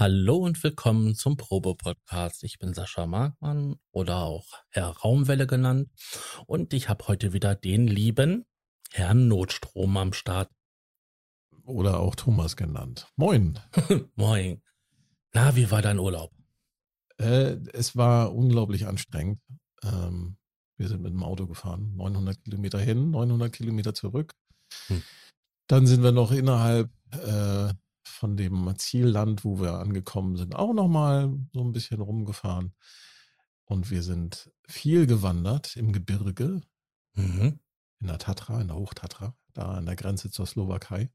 Hallo und willkommen zum Probe-Podcast. Ich bin Sascha Markmann oder auch Herr Raumwelle genannt und ich habe heute wieder den lieben Herrn Notstrom am Start. Oder auch Thomas genannt. Moin. Moin. Na, wie war dein Urlaub? Äh, es war unglaublich anstrengend. Ähm, wir sind mit dem Auto gefahren, 900 Kilometer hin, 900 Kilometer zurück. Hm. Dann sind wir noch innerhalb äh, von dem Zielland, wo wir angekommen sind, auch nochmal so ein bisschen rumgefahren. Und wir sind viel gewandert im Gebirge, mhm. in der Tatra, in der Hochtatra, da an der Grenze zur Slowakei.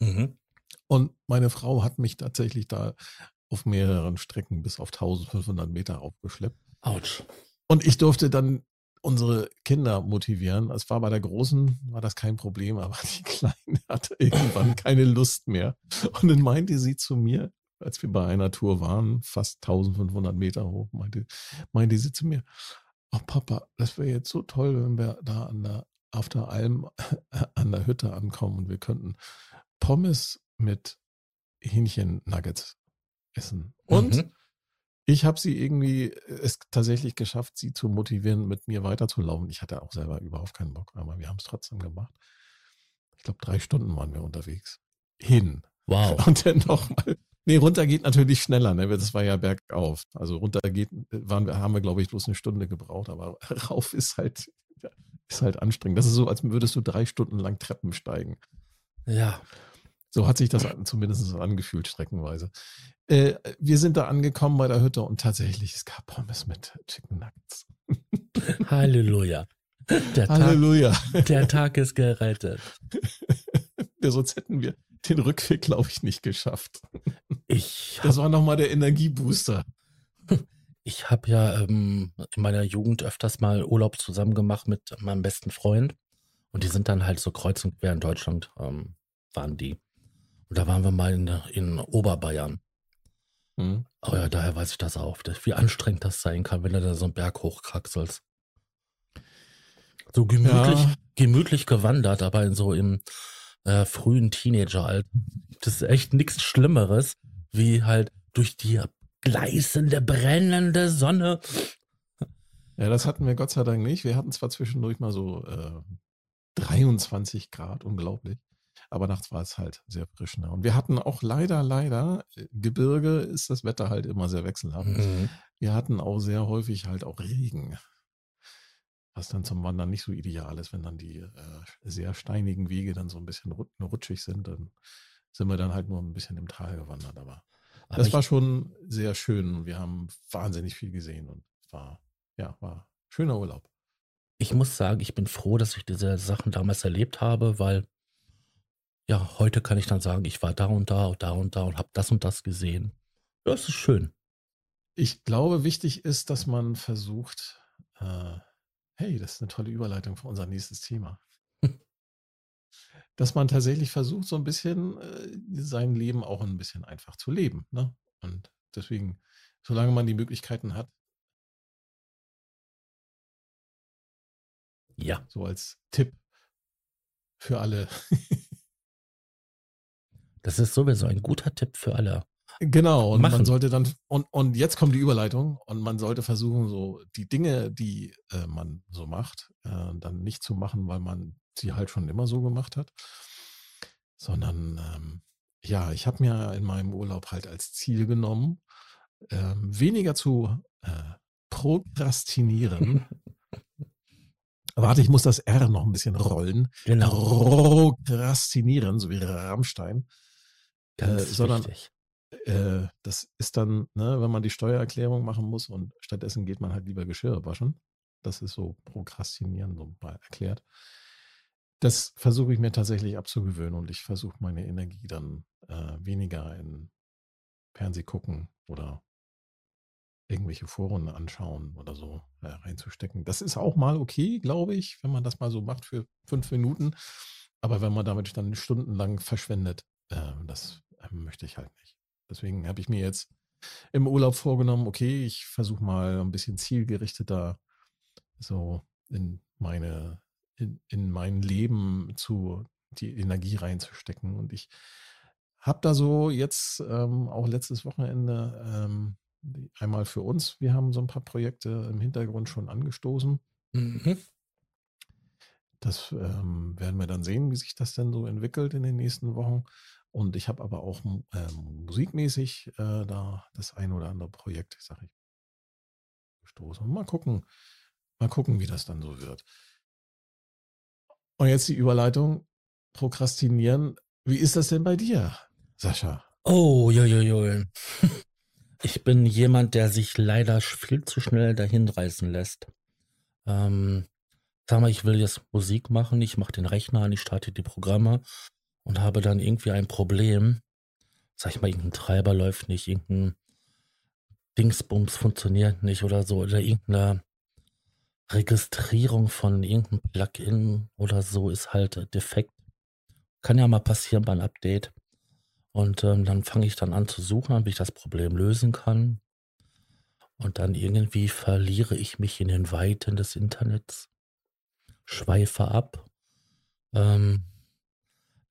Mhm. Und meine Frau hat mich tatsächlich da auf mehreren Strecken bis auf 1500 Meter aufgeschleppt. Autsch. Und ich durfte dann unsere Kinder motivieren. Es war bei der Großen, war das kein Problem, aber die Kleine hatte irgendwann keine Lust mehr. Und dann meinte sie zu mir, als wir bei einer Tour waren, fast 1500 Meter hoch, meinte, meinte sie zu mir, oh Papa, das wäre jetzt so toll, wenn wir da an der, auf der Alm an der Hütte ankommen und wir könnten Pommes mit Hähnchen-Nuggets essen. Und mhm ich habe sie irgendwie äh, es tatsächlich geschafft, sie zu motivieren, mit mir weiterzulaufen. Ich hatte auch selber überhaupt keinen Bock, aber wir haben es trotzdem gemacht. Ich glaube, drei Stunden waren wir unterwegs. Hin. Wow. Und dann nochmal. Nee, runter geht natürlich schneller, ne? Das war ja bergauf. Also runter geht, äh, waren wir, haben wir, glaube ich, bloß eine Stunde gebraucht, aber rauf ist halt, ist halt anstrengend. Das ist so, als würdest du drei Stunden lang Treppen steigen. Ja. So hat sich das zumindest angefühlt, streckenweise. Äh, wir sind da angekommen bei der Hütte und tatsächlich, es gab Pommes mit Chicken Nuggets. Halleluja. Der Halleluja. Tag, der Tag ist gerettet. Sonst hätten wir den Rückweg, glaube ich, nicht geschafft. Ich das war nochmal der Energiebooster. Ich habe ja ähm, in meiner Jugend öfters mal Urlaub zusammen gemacht mit meinem besten Freund. Und die sind dann halt so kreuz und quer in Deutschland, ähm, waren die. Und da waren wir mal in, in Oberbayern. Mhm. Oh ja, daher weiß ich das auch, wie anstrengend das sein kann, wenn du da so einen Berg hochkraxelst. So gemütlich, ja. gemütlich gewandert, aber in so im äh, frühen Teenageralter. Das ist echt nichts Schlimmeres, wie halt durch die gleißende, brennende Sonne. Ja, das hatten wir Gott sei Dank nicht. Wir hatten zwar zwischendurch mal so äh, 23 Grad, unglaublich aber nachts war es halt sehr frisch. Ne? Und wir hatten auch leider, leider, äh, Gebirge ist das Wetter halt immer sehr wechselhaft. Mhm. Wir hatten auch sehr häufig halt auch Regen, was dann zum Wandern nicht so ideal ist, wenn dann die äh, sehr steinigen Wege dann so ein bisschen rutschig sind, dann sind wir dann halt nur ein bisschen im Tal gewandert. Aber, aber das war schon sehr schön. Wir haben wahnsinnig viel gesehen und war, ja, war schöner Urlaub. Ich muss sagen, ich bin froh, dass ich diese Sachen damals erlebt habe, weil ja, heute kann ich dann sagen, ich war da und da und da und da und habe das und das gesehen. Ja, es ist schön. Ich glaube, wichtig ist, dass man versucht, äh, hey, das ist eine tolle Überleitung für unser nächstes Thema. dass man tatsächlich versucht, so ein bisschen äh, sein Leben auch ein bisschen einfach zu leben. Ne? Und deswegen, solange man die Möglichkeiten hat, ja. So als Tipp für alle. Das ist sowieso ein guter Tipp für alle. Genau, und Machen. man sollte dann, und, und jetzt kommt die Überleitung, und man sollte versuchen, so die Dinge, die äh, man so macht, äh, dann nicht zu machen, weil man sie halt schon immer so gemacht hat, sondern ähm, ja, ich habe mir in meinem Urlaub halt als Ziel genommen, äh, weniger zu äh, prokrastinieren. Warte, ich muss das R noch ein bisschen rollen. Genau. Prokrastinieren, so wie Rammstein. Ganz äh, sondern wichtig. Äh, das ist dann, ne, wenn man die Steuererklärung machen muss und stattdessen geht man halt lieber Geschirr waschen. Das ist so Prokrastinieren, so mal erklärt. Das versuche ich mir tatsächlich abzugewöhnen und ich versuche meine Energie dann äh, weniger in Fernseh gucken oder irgendwelche Foren anschauen oder so äh, reinzustecken. Das ist auch mal okay, glaube ich, wenn man das mal so macht für fünf Minuten. Aber wenn man damit dann stundenlang verschwendet, äh, das möchte ich halt nicht. Deswegen habe ich mir jetzt im Urlaub vorgenommen, okay, ich versuche mal ein bisschen zielgerichteter so in meine, in, in mein Leben zu, die Energie reinzustecken. Und ich habe da so jetzt ähm, auch letztes Wochenende ähm, einmal für uns, wir haben so ein paar Projekte im Hintergrund schon angestoßen. Mhm. Das ähm, werden wir dann sehen, wie sich das denn so entwickelt in den nächsten Wochen. Und ich habe aber auch ähm, musikmäßig äh, da das ein oder andere Projekt, sag ich, gestoßen. Mal gucken, mal gucken, wie das dann so wird. Und jetzt die Überleitung. Prokrastinieren. Wie ist das denn bei dir, Sascha? Oh, jojojo. Ich bin jemand, der sich leider viel zu schnell dahin reißen lässt. Ähm, sag mal, ich will jetzt Musik machen, ich mache den Rechner an, ich starte die Programme und habe dann irgendwie ein Problem. Sag ich mal, irgendein Treiber läuft nicht, irgendein Dingsbums funktioniert nicht oder so, oder irgendeine Registrierung von irgendeinem Plugin oder so ist halt defekt. Kann ja mal passieren beim Update. Und ähm, dann fange ich dann an zu suchen, wie ich das Problem lösen kann. Und dann irgendwie verliere ich mich in den Weiten des Internets, schweife ab, ähm,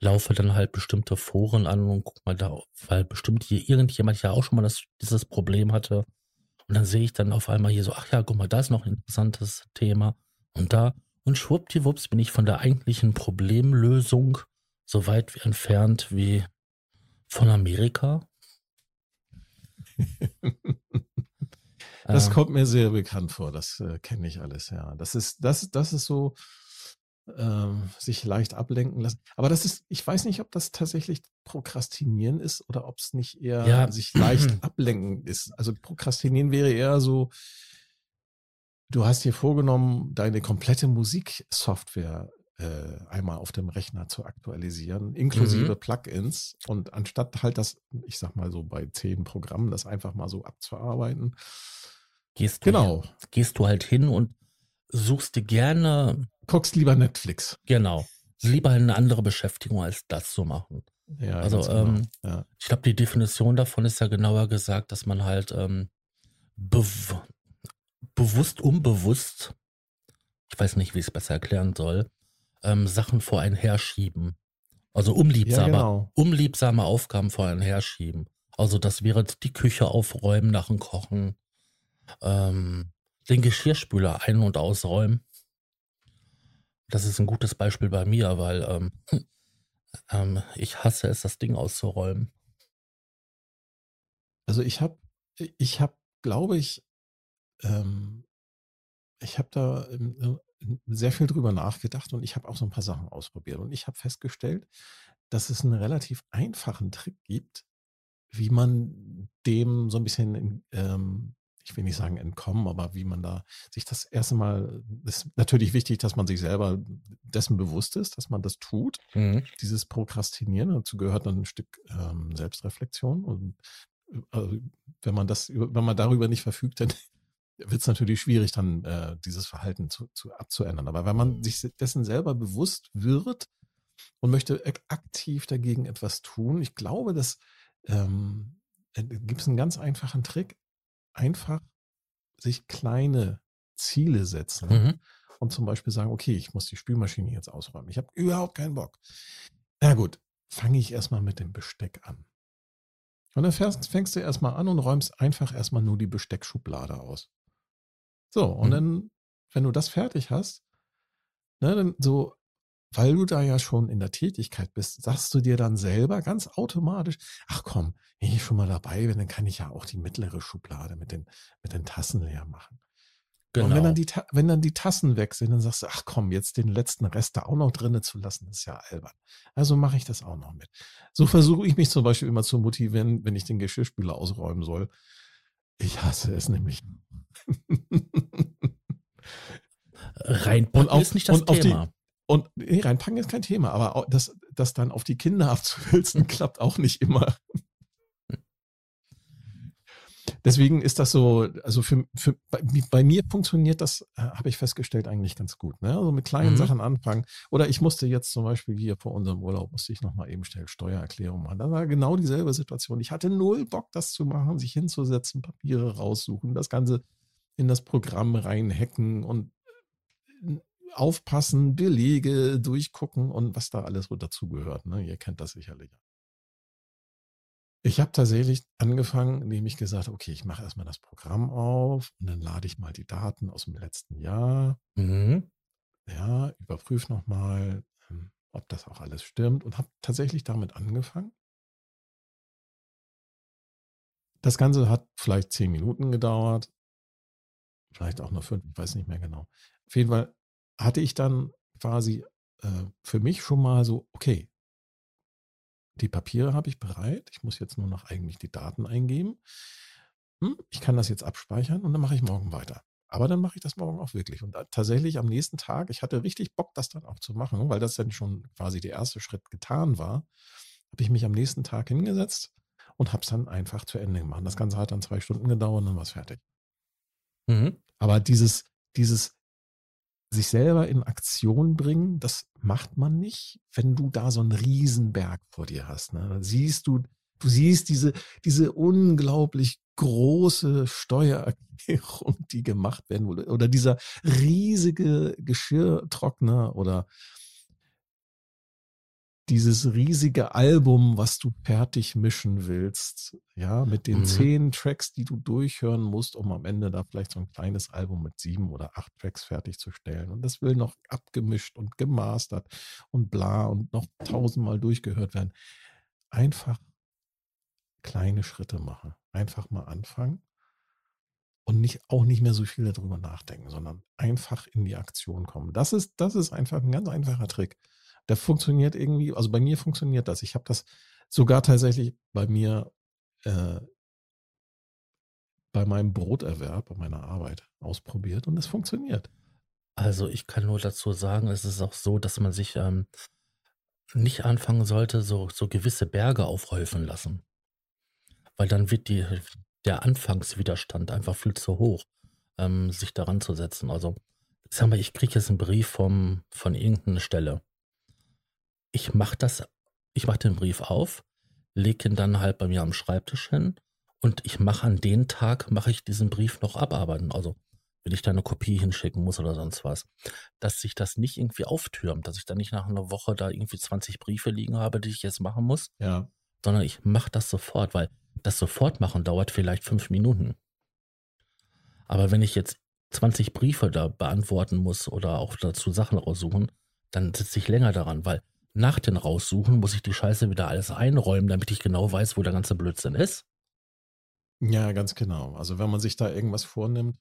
laufe dann halt bestimmte Foren an und guck mal da, weil bestimmt hier irgendjemand ja auch schon mal das, dieses Problem hatte. Und dann sehe ich dann auf einmal hier so, ach ja, guck mal, da ist noch ein interessantes Thema. Und da, und schwuppdiwupps bin ich von der eigentlichen Problemlösung so weit entfernt wie von Amerika? das äh, kommt mir sehr bekannt vor. Das äh, kenne ich alles, ja. Das ist, das, das ist so, ähm, sich leicht ablenken lassen. Aber das ist, ich weiß nicht, ob das tatsächlich Prokrastinieren ist oder ob es nicht eher ja. sich leicht ablenken ist. Also Prokrastinieren wäre eher so, du hast dir vorgenommen, deine komplette Musiksoftware äh, einmal auf dem Rechner zu aktualisieren, inklusive mhm. Plugins. Und anstatt halt das, ich sag mal so bei zehn Programmen, das einfach mal so abzuarbeiten. Gehst du, genau. gehst du halt hin und suchst dir gerne. Guckst lieber Netflix. Genau. Lieber eine andere Beschäftigung als das zu machen. Ja, also genau. ähm, ja. ich glaube, die Definition davon ist ja genauer gesagt, dass man halt ähm, be bewusst, unbewusst, ich weiß nicht, wie ich es besser erklären soll, ähm, Sachen vor einen herschieben. Also unliebsame, ja, genau. unliebsame Aufgaben vor einen herschieben. Also das wäre die Küche aufräumen nach dem Kochen, ähm, den Geschirrspüler ein- und ausräumen. Das ist ein gutes Beispiel bei mir, weil ähm, ähm, ich hasse es, das Ding auszuräumen. Also ich habe, ich habe, glaube ich, ähm, ich habe da sehr viel drüber nachgedacht und ich habe auch so ein paar Sachen ausprobiert. Und ich habe festgestellt, dass es einen relativ einfachen Trick gibt, wie man dem so ein bisschen, ähm, ich will nicht sagen entkommen, aber wie man da sich das erste Mal, ist natürlich wichtig, dass man sich selber dessen bewusst ist, dass man das tut. Mhm. Dieses Prokrastinieren, dazu gehört dann ein Stück ähm, Selbstreflexion. Und äh, wenn man das, wenn man darüber nicht verfügt, dann wird es natürlich schwierig, dann äh, dieses Verhalten zu, zu, abzuändern. Aber wenn man sich dessen selber bewusst wird und möchte aktiv dagegen etwas tun, ich glaube, dass ähm, äh, gibt es einen ganz einfachen Trick. Einfach sich kleine Ziele setzen mhm. und zum Beispiel sagen, okay, ich muss die Spülmaschine jetzt ausräumen. Ich habe überhaupt keinen Bock. Na gut, fange ich erstmal mit dem Besteck an. Und dann fängst, fängst du erstmal an und räumst einfach erstmal nur die Besteckschublade aus. So, und mhm. dann, wenn du das fertig hast, ne, dann so, weil du da ja schon in der Tätigkeit bist, sagst du dir dann selber ganz automatisch, ach komm, wenn ich schon mal dabei bin, dann kann ich ja auch die mittlere Schublade mit den, mit den Tassen leer machen. Genau. Und wenn dann, genau. die, wenn dann die Tassen weg sind, dann sagst du, ach komm, jetzt den letzten Rest da auch noch drinnen zu lassen, ist ja albern. Also mache ich das auch noch mit. So versuche ich mich zum Beispiel immer zu motivieren, wenn ich den Geschirrspüler ausräumen soll. Ich hasse es nämlich. Reinpacken ist nicht das Thema. Die, und nee, reinpacken ist kein Thema, aber das, das dann auf die Kinder abzuwälzen, klappt auch nicht immer. deswegen ist das so, also für, für bei, bei mir funktioniert das, äh, habe ich festgestellt, eigentlich ganz gut. Ne? Also mit kleinen Mhm. Sachen anfangen. Oder ich musste jetzt zum Beispiel hier vor unserem Urlaub, musste ich nochmal eben schnell Steuererklärung machen. Das war genau dieselbe Situation. Ich hatte null Bock, das zu machen, sich hinzusetzen, Papiere raussuchen, das Ganze in das Programm reinhacken und äh, aufpassen, Belege durchgucken und was da alles so dazugehört. Ne? Ihr kennt das sicherlich. Ich habe tatsächlich angefangen, indem ich gesagt okay, ich mache erstmal das Programm auf und dann lade ich mal die Daten aus dem letzten Jahr. Mhm. Ja, überprüfe nochmal, ähm, ob das auch alles stimmt und habe tatsächlich damit angefangen. Das Ganze hat vielleicht zehn Minuten gedauert, vielleicht auch nur fünf, ich weiß nicht mehr genau. Auf jeden Fall hatte ich dann quasi äh, für mich schon mal so, okay, die Papiere habe ich bereit. Ich muss jetzt nur noch eigentlich die Daten eingeben. Hm, ich kann das jetzt abspeichern und dann mache ich morgen weiter. Aber dann mache ich das morgen auch wirklich. Und tatsächlich am nächsten Tag, ich hatte richtig Bock, das dann auch zu machen, weil das dann schon quasi der erste Schritt getan war, habe ich mich am nächsten Tag hingesetzt und habe es dann einfach zu Ende gemacht. Das Ganze hat dann zwei Stunden gedauert und dann war es fertig. Mhm. Aber dieses, dieses sich selber in Aktion bringen, das macht man nicht, wenn du da so einen Riesenberg vor dir hast. Ne? Dann siehst du, du siehst diese, diese unglaublich große Steuererklärung, die gemacht werden wurde, oder dieser riesige Geschirrtrockner oder dieses riesige Album, was du fertig mischen willst, ja, mit den Mhm. zehn Tracks, die du durchhören musst, um am Ende da vielleicht so ein kleines Album mit sieben oder acht Tracks fertigzustellen. Und das will noch abgemischt und gemastert und bla und noch tausendmal durchgehört werden. Einfach kleine Schritte machen. Einfach mal anfangen und nicht, auch nicht mehr so viel darüber nachdenken, sondern einfach in die Aktion kommen. Das ist, das ist einfach ein ganz einfacher Trick. Der funktioniert irgendwie, also bei mir funktioniert das. Ich habe das sogar tatsächlich bei mir äh, bei meinem Broterwerb, bei meiner Arbeit ausprobiert und es funktioniert. Also ich kann nur dazu sagen, es ist auch so, dass man sich ähm, nicht anfangen sollte, so, so gewisse Berge aufhäufen lassen. Weil dann wird die, der Anfangswiderstand einfach viel zu hoch, ähm, sich daran zu setzen. Also, ich sag mal, ich kriege jetzt einen Brief vom, von irgendeiner Stelle. Ich mache das, ich mache den Brief auf, lege ihn dann halt bei mir am Schreibtisch hin und ich mache an den Tag, mache ich diesen Brief noch abarbeiten. Also, wenn ich da eine Kopie hinschicken muss oder sonst was. Dass sich das nicht irgendwie auftürmt, dass ich dann nicht nach einer Woche da irgendwie 20 Briefe liegen habe, die ich jetzt machen muss, Ja. sondern ich mache das sofort, weil das sofort machen dauert vielleicht fünf Minuten. Aber wenn ich jetzt 20 Briefe da beantworten muss oder auch dazu Sachen raussuchen, dann sitze ich länger daran, weil nach den Raussuchen muss ich die Scheiße wieder alles einräumen, damit ich genau weiß, wo der ganze Blödsinn ist. Ja, ganz genau. Also wenn man sich da irgendwas vornimmt,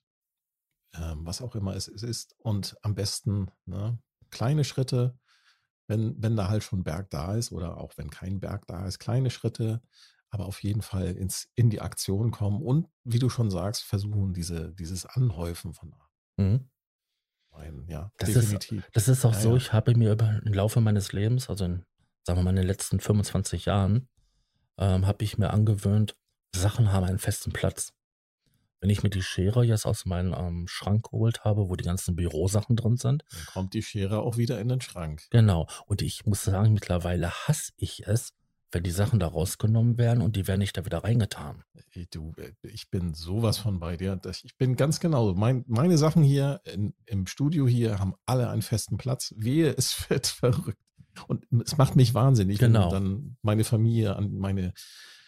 ähm, was auch immer es, es ist, und am besten ne, kleine Schritte, wenn, wenn da halt schon Berg da ist oder auch wenn kein Berg da ist, kleine Schritte, aber auf jeden Fall ins, in die Aktion kommen und, wie du schon sagst, versuchen, diese, dieses Anhäufen von Mhm. Einem, ja, Das ist- definitiv. Das ist auch Ja, so, ich habe mir über im Laufe meines Lebens, also in, sagen wir mal, in den letzten 25 Jahren, ähm, habe ich mir angewöhnt, Sachen haben einen festen Platz. Wenn ich mir die Schere jetzt aus meinem ähm, Schrank geholt habe, wo die ganzen Bürosachen drin sind, Dann kommt die Schere auch wieder in den Schrank. genau. Und ich muss sagen, mittlerweile hasse ich es, wenn die Sachen da rausgenommen werden und die werden nicht da wieder reingetan. Du, äh, ich bin sowas von bei dir. Ich bin ganz genau. Mein, meine Sachen hier in, im Studio hier haben alle einen festen Platz. Wehe, es wird verrückt. Und es macht mich wahnsinnig, Genau. wenn dann meine Familie an meine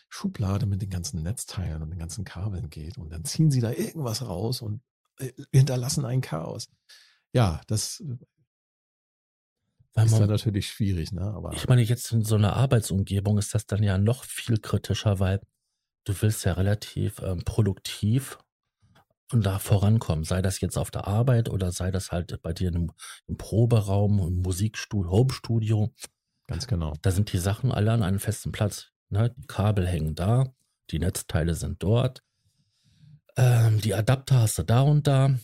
Schublade mit den ganzen Netzteilen und den ganzen Kabeln geht und dann ziehen sie da irgendwas raus und äh, hinterlassen ein Chaos. Ja, das Weil ist dann man, natürlich schwierig, ne? Aber ich meine, jetzt in so einer Arbeitsumgebung ist das dann ja noch viel kritischer, weil du willst ja relativ ähm, produktiv und da vorankommen. Sei das jetzt auf der Arbeit oder sei das halt bei dir im, im Proberaum, im Musikstudio, Homestudio. ganz genau. Da sind die Sachen alle an einem festen Platz. Ne? Die Kabel hängen da, die Netzteile sind dort, ähm, die Adapter hast du da und da.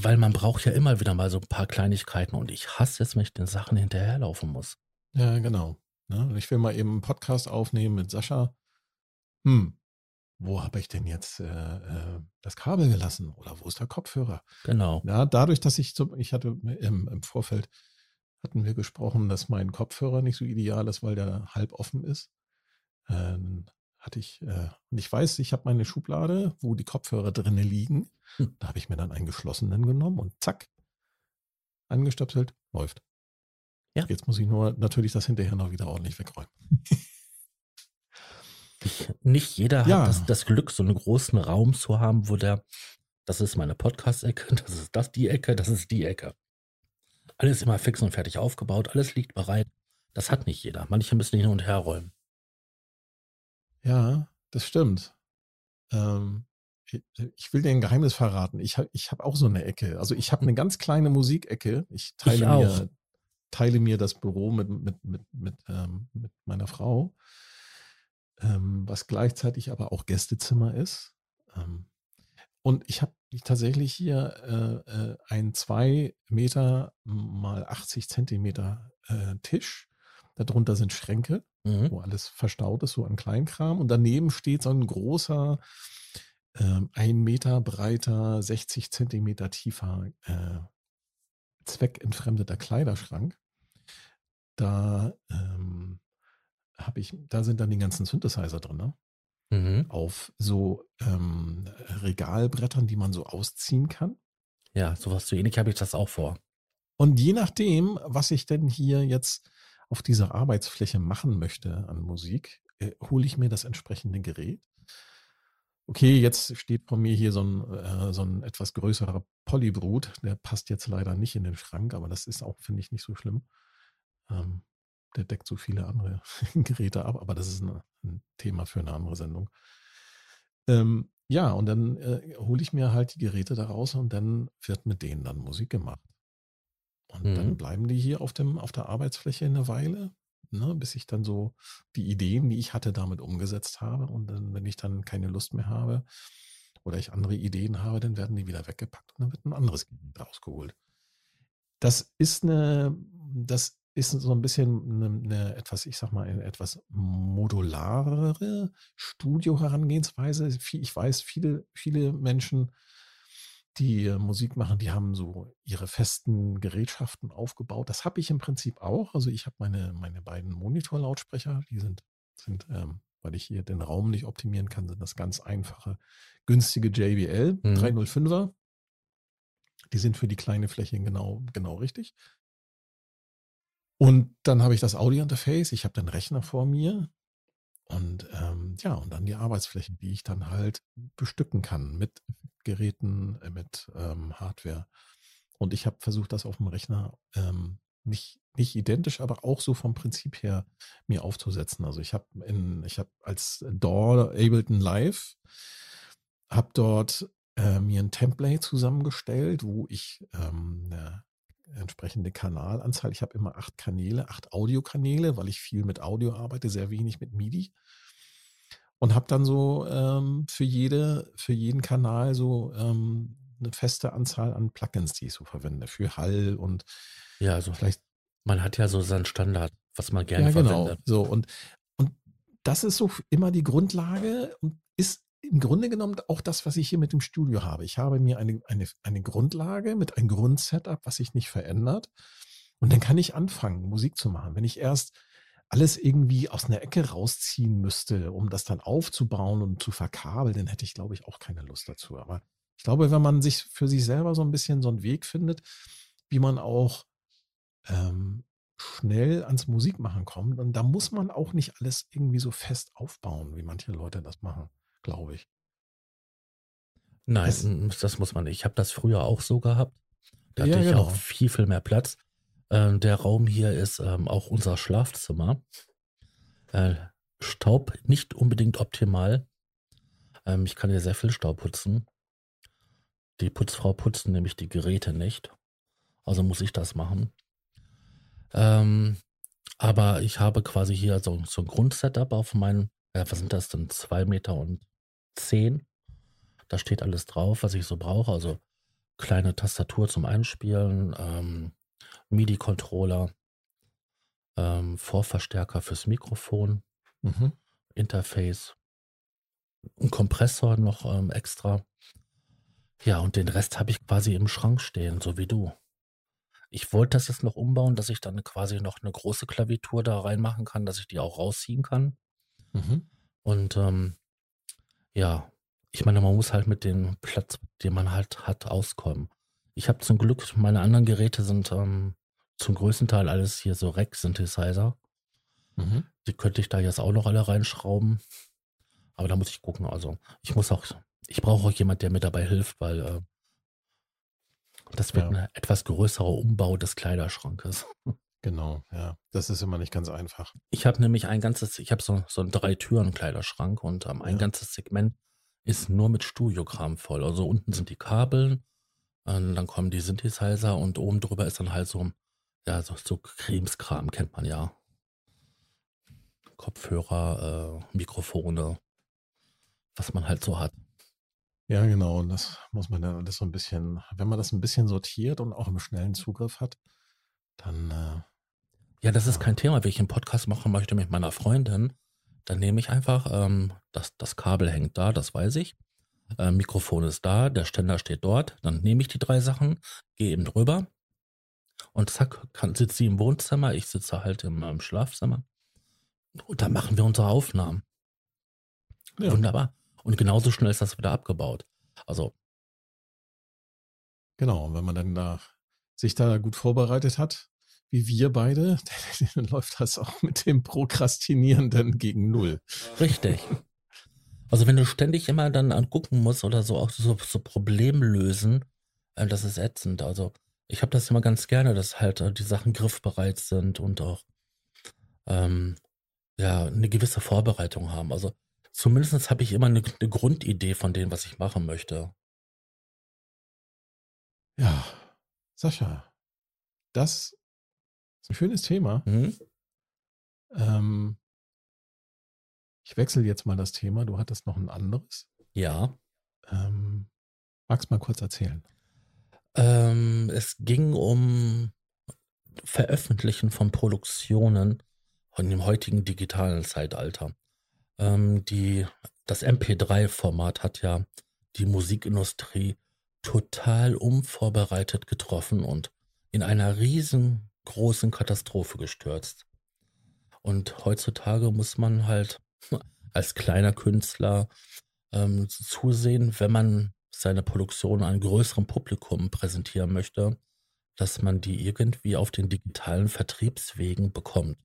Weil man braucht ja immer wieder mal so ein paar Kleinigkeiten und ich hasse es, wenn ich den Sachen hinterherlaufen muss. Ja, genau. Ne? Und Ich will mal eben einen Podcast aufnehmen mit Sascha. Hm. wo habe ich denn jetzt äh, äh, das Kabel gelassen oder wo ist der Kopfhörer? Genau. Ja, dadurch, dass ich zum, ich hatte im, im Vorfeld hatten wir gesprochen, dass mein Kopfhörer nicht so ideal ist, weil der halb offen ist. Ähm, hatte ich, äh, und ich weiß, ich habe meine Schublade, wo die Kopfhörer drinnen liegen. Hm. Da habe ich mir dann einen geschlossenen genommen und zack, angestöpselt, läuft. Ja. Jetzt muss ich nur natürlich das hinterher noch wieder ordentlich wegräumen. Nicht jeder ja. hat das, das, Glück, so einen großen Raum zu haben, wo der, das ist meine Podcast-Ecke, das ist das die Ecke, das ist die Ecke. Alles immer fix und fertig aufgebaut, alles liegt bereit. Das hat nicht jeder. Manche müssen hin und her räumen. Ja, das stimmt. Ähm, ich will dir ein Geheimnis verraten. Ich habe ich hab auch so eine Ecke. Also ich habe eine ganz kleine Musikecke. Ich teile, ich mir, teile mir das Büro mit, mit, mit, mit, ähm, mit meiner Frau, ähm, was gleichzeitig aber auch Gästezimmer ist. Ähm, und ich habe tatsächlich hier äh, äh, einen zwei Meter mal 80 Zentimeter äh, Tisch. Darunter sind Schränke, mhm. wo alles verstaut ist, so an Kleinkram. Und daneben steht so ein großer, äh, ein Meter breiter, 60 Zentimeter tiefer äh, zweckentfremdeter Kleiderschrank. Da ähm, habe ich, da sind dann die ganzen Synthesizer drin. Ne? mhm. auf so ähm, Regalbrettern, die man so ausziehen kann. Ja, sowas so ähnlich habe ich das auch vor. Und je nachdem, was ich denn hier jetzt auf dieser Arbeitsfläche machen möchte an Musik, äh, hole ich mir das entsprechende Gerät. Okay, jetzt steht vor mir hier so ein, äh, so ein etwas größerer Polybrut. Der passt jetzt leider nicht in den Schrank, aber das ist auch, finde ich, nicht so schlimm. Ähm, der deckt so viele andere Geräte ab, aber das ist ein, ein Thema für eine andere Sendung. Ähm, ja, und dann äh, hole ich mir halt die Geräte daraus und dann wird mit denen dann Musik gemacht. Und mhm. dann bleiben die hier auf, dem, auf der Arbeitsfläche eine Weile, ne, bis ich dann so die Ideen, die ich hatte, damit umgesetzt habe. Und dann, wenn ich dann keine Lust mehr habe oder ich andere Ideen habe, dann werden die wieder weggepackt und dann wird ein anderes Gerät rausgeholt. Das ist eine, das ist so ein bisschen eine, eine, etwas, ich sag mal, eine etwas modularere Studio-Herangehensweise. Ich weiß, viele, viele Menschen, die äh, Musik machen, die haben so ihre festen Gerätschaften aufgebaut. Das habe ich im Prinzip auch. Also ich habe meine, meine beiden Monitorlautsprecher, die sind, sind ähm, weil ich hier den Raum nicht optimieren kann, sind das ganz einfache, günstige JBL mhm. 305er. Die sind für die kleine Fläche genau, genau richtig. Und dann habe ich das Audio-Interface, ich habe den Rechner vor mir und ähm, ja, und dann die Arbeitsfläche, die ich dann halt bestücken kann mit Geräten, äh, mit ähm, Hardware. Und ich habe versucht, das auf dem Rechner ähm, nicht, nicht identisch, aber auch so vom Prinzip her mir aufzusetzen. Also ich habe in, ich habe als DAW Ableton Live, habe dort äh, mir ein Template zusammengestellt, wo ich ähm, eine entsprechende Kanalanzahl. Ich habe immer acht Kanäle, acht Audiokanäle, weil ich viel mit Audio arbeite, sehr wenig mit MIDI. Und habe dann so ähm, für, jede, für jeden Kanal so ähm, eine feste Anzahl an Plugins, die ich so verwende, für Hall und ja, also vielleicht. Man hat ja so seinen Standard, was man gerne ja, genau. verwendet. So und, und das ist so immer die Grundlage und ist im Grunde genommen auch das, was ich hier mit dem Studio habe. Ich habe mir eine, eine, eine Grundlage mit einem Grundsetup, was sich nicht verändert. Und dann kann ich anfangen, Musik zu machen. Wenn ich erst alles irgendwie aus einer Ecke rausziehen müsste, um das dann aufzubauen und zu verkabeln, dann hätte ich, glaube ich, auch keine Lust dazu. Aber ich glaube, wenn man sich für sich selber so ein bisschen so einen Weg findet, wie man auch ähm, schnell ans Musikmachen kommt, dann da muss man auch nicht alles irgendwie so fest aufbauen, wie manche Leute das machen glaube ich. Nein, das, das, muss man nicht. Ich habe das früher auch so gehabt. Da hatte ja, ich genau. auch viel, viel mehr Platz. Ähm, der Raum hier ist ähm, auch unser Schlafzimmer. Äh, Staub nicht unbedingt optimal. Ähm, ich kann hier sehr viel Staub putzen. Die Putzfrau putzt nämlich die Geräte nicht. Also muss ich das machen. Ähm, aber ich habe quasi hier so, so ein Grundsetup auf meinem, äh, was sind das denn, zwei Meter und 10. Da steht alles drauf, was ich so brauche. Also kleine Tastatur zum Einspielen, ähm, MIDI-Controller, ähm, Vorverstärker fürs Mikrofon, mhm. Interface, einen Kompressor noch ähm, extra. Ja, und den Rest habe ich quasi im Schrank stehen, so wie du. Ich wollte das jetzt noch umbauen, dass ich dann quasi noch eine große Klaviatur da reinmachen kann, dass ich die auch rausziehen kann. Mhm. Und ähm, ja, ich meine, man muss halt mit dem Platz, den man halt hat, auskommen. Ich habe zum Glück, meine anderen Geräte sind ähm, zum größten Teil alles hier so Rack-Synthesizer. Mhm. Die könnte ich da jetzt auch noch alle reinschrauben. Aber da muss ich gucken. Also ich muss auch, ich brauche auch jemand, der mir dabei hilft, weil äh, das wird Ja. ein etwas größerer Umbau des Kleiderschrankes. Genau, ja. Das ist immer nicht ganz einfach. Ich habe nämlich ein ganzes, ich habe so, so einen Drei-Türen-Kleiderschrank und ähm, ein Ja. ganzes Segment ist nur mit Studiokram voll. Also unten sind die Kabel, ähm, dann kommen die Synthesizer und oben drüber ist dann halt so, ja, so, so Cremeskram, kennt man ja. Kopfhörer, äh, Mikrofone, was man halt so hat. Ja, genau. Und das muss man dann alles so ein bisschen, wenn man das ein bisschen sortiert und auch im schnellen Zugriff hat, dann äh, Ja, das ist kein Thema. Wenn ich einen Podcast machen möchte mit meiner Freundin, dann nehme ich einfach, ähm, das, das Kabel hängt da, das weiß ich. Äh, Mikrofon ist da, der Ständer steht dort. Dann nehme ich die drei Sachen, gehe eben drüber und zack, kann, sitzt sie im Wohnzimmer, ich sitze halt im, ähm, Schlafzimmer. Und dann machen wir unsere Aufnahmen. ja, Wunderbar. Und genauso schnell ist das wieder abgebaut. Also, genau. Und wenn man dann da sich da gut vorbereitet hat, wie wir beide, dann läuft das auch mit dem Prokrastinierenden gegen Null. Richtig. Also wenn du ständig immer dann angucken musst oder so auch so, so Problem lösen, äh, das ist ätzend. Also ich habe das immer ganz gerne, dass halt äh, die Sachen griffbereit sind und auch ähm, ja eine gewisse Vorbereitung haben. Also zumindest habe ich immer eine, eine Grundidee von dem, was ich machen möchte. Ja, Sascha, das ist ein schönes Thema. Mhm. Ähm, ich wechsle jetzt mal das Thema. Du hattest noch ein anderes. Ja. Ähm, magst mal kurz erzählen? Ähm, es ging um Veröffentlichen von Produktionen von dem heutigen digitalen Zeitalter. Ähm, die, das MP3-Format hat ja die Musikindustrie total unvorbereitet getroffen und in einer riesengroßen Katastrophe gestürzt. Und heutzutage muss man halt als kleiner Künstler ähm, zusehen, wenn man seine Produktion einem größeren Publikum präsentieren möchte, dass man die irgendwie auf den digitalen Vertriebswegen bekommt.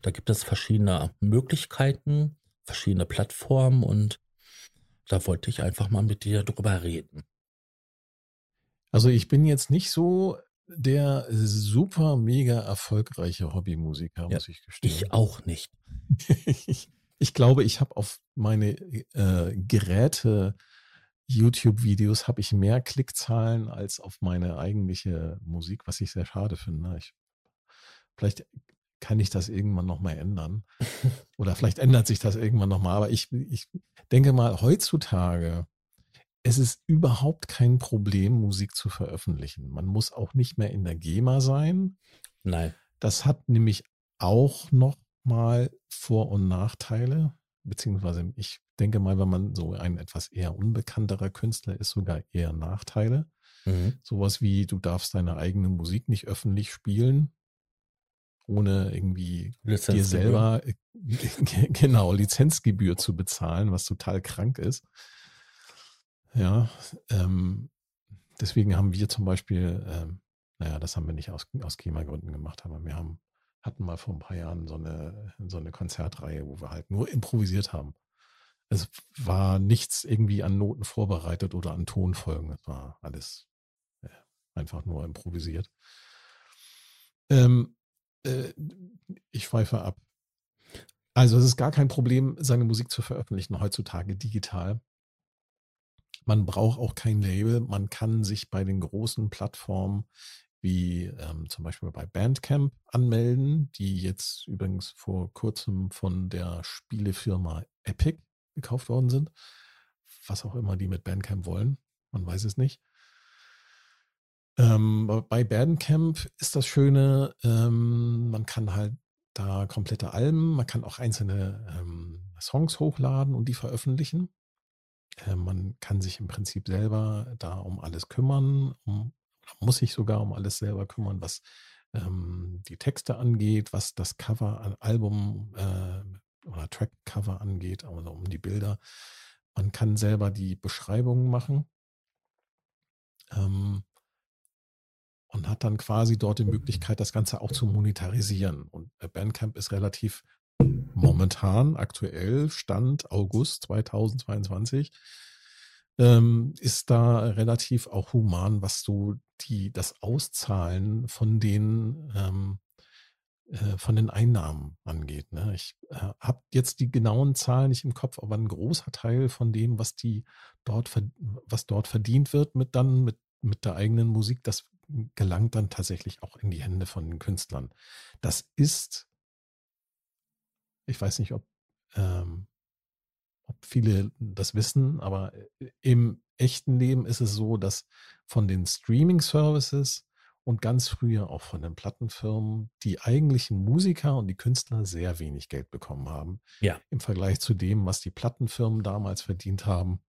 Da gibt es verschiedene Möglichkeiten, verschiedene Plattformen und da wollte ich einfach mal mit dir drüber reden. Also ich bin jetzt nicht so der super mega erfolgreiche Hobbymusiker, Ja, muss ich gestehen. Ich auch nicht. ich, ich glaube, ich habe auf meine äh, Geräte YouTube-Videos habe ich mehr Klickzahlen als auf meine eigentliche Musik, was ich sehr schade finde. Ich, vielleicht kann ich das irgendwann nochmal ändern. Oder vielleicht ändert sich das irgendwann nochmal. Aber ich, ich denke mal, heutzutage, es ist überhaupt kein Problem, Musik zu veröffentlichen. Man muss auch nicht mehr in der GEMA sein. Nein. Das hat nämlich auch noch mal Vor- und Nachteile. Beziehungsweise ich denke mal, wenn man so ein etwas eher unbekannterer Künstler ist, sogar eher Nachteile. Mhm. Sowas wie, du darfst deine eigene Musik nicht öffentlich spielen, ohne irgendwie dir selber äh, genau Lizenzgebühr zu bezahlen, was total krank ist. Ja, ähm, deswegen haben wir zum Beispiel, ähm, naja, das haben wir nicht aus, aus GEMA-Gründen gemacht, aber wir haben, hatten mal vor ein paar Jahren so eine, so eine Konzertreihe, wo wir halt nur improvisiert haben. Es war nichts irgendwie an Noten vorbereitet oder an Tonfolgen. Es war alles äh, einfach nur improvisiert. Ähm, äh, ich schweife ab. Also es ist gar kein Problem, seine Musik zu veröffentlichen heutzutage digital. Man braucht auch kein Label. Man kann sich bei den großen Plattformen wie ähm, zum Beispiel bei Bandcamp anmelden, die jetzt übrigens vor kurzem von der Spielefirma Epic gekauft worden sind. Was auch immer die mit Bandcamp wollen. Man weiß es nicht. Ähm, bei Bandcamp ist das Schöne, ähm, man kann halt da komplette Alben, man kann auch einzelne ähm, Songs hochladen und die veröffentlichen. Äh, man kann sich im Prinzip selber da um alles kümmern, um, muss sich sogar um alles selber kümmern, was ähm, die Texte angeht, was das Cover, an Album äh, oder Track-Cover angeht, also um die Bilder. Man kann selber die Beschreibungen machen ähm, und hat dann quasi dort die Möglichkeit, das Ganze auch zu monetarisieren. Und äh, Bandcamp ist relativ momentan, aktuell, Stand August 2022, ähm, ist da relativ auch human, was so die, das Auszahlen von den, ähm, äh, von den Einnahmen angeht. Ne? Ich äh, habe jetzt die genauen Zahlen nicht im Kopf, aber ein großer Teil von dem, was die dort, was dort verdient wird, mit dann mit, mit der eigenen Musik, das gelangt dann tatsächlich auch in die Hände von den Künstlern. Das ist ich weiß nicht, ob, ähm, ob viele das wissen, aber im echten Leben ist es so, dass von den Streaming-Services und ganz früher auch von den Plattenfirmen die eigentlichen Musiker und die Künstler sehr wenig Geld bekommen haben. Ja. Im Vergleich zu dem, was die Plattenfirmen damals verdient haben.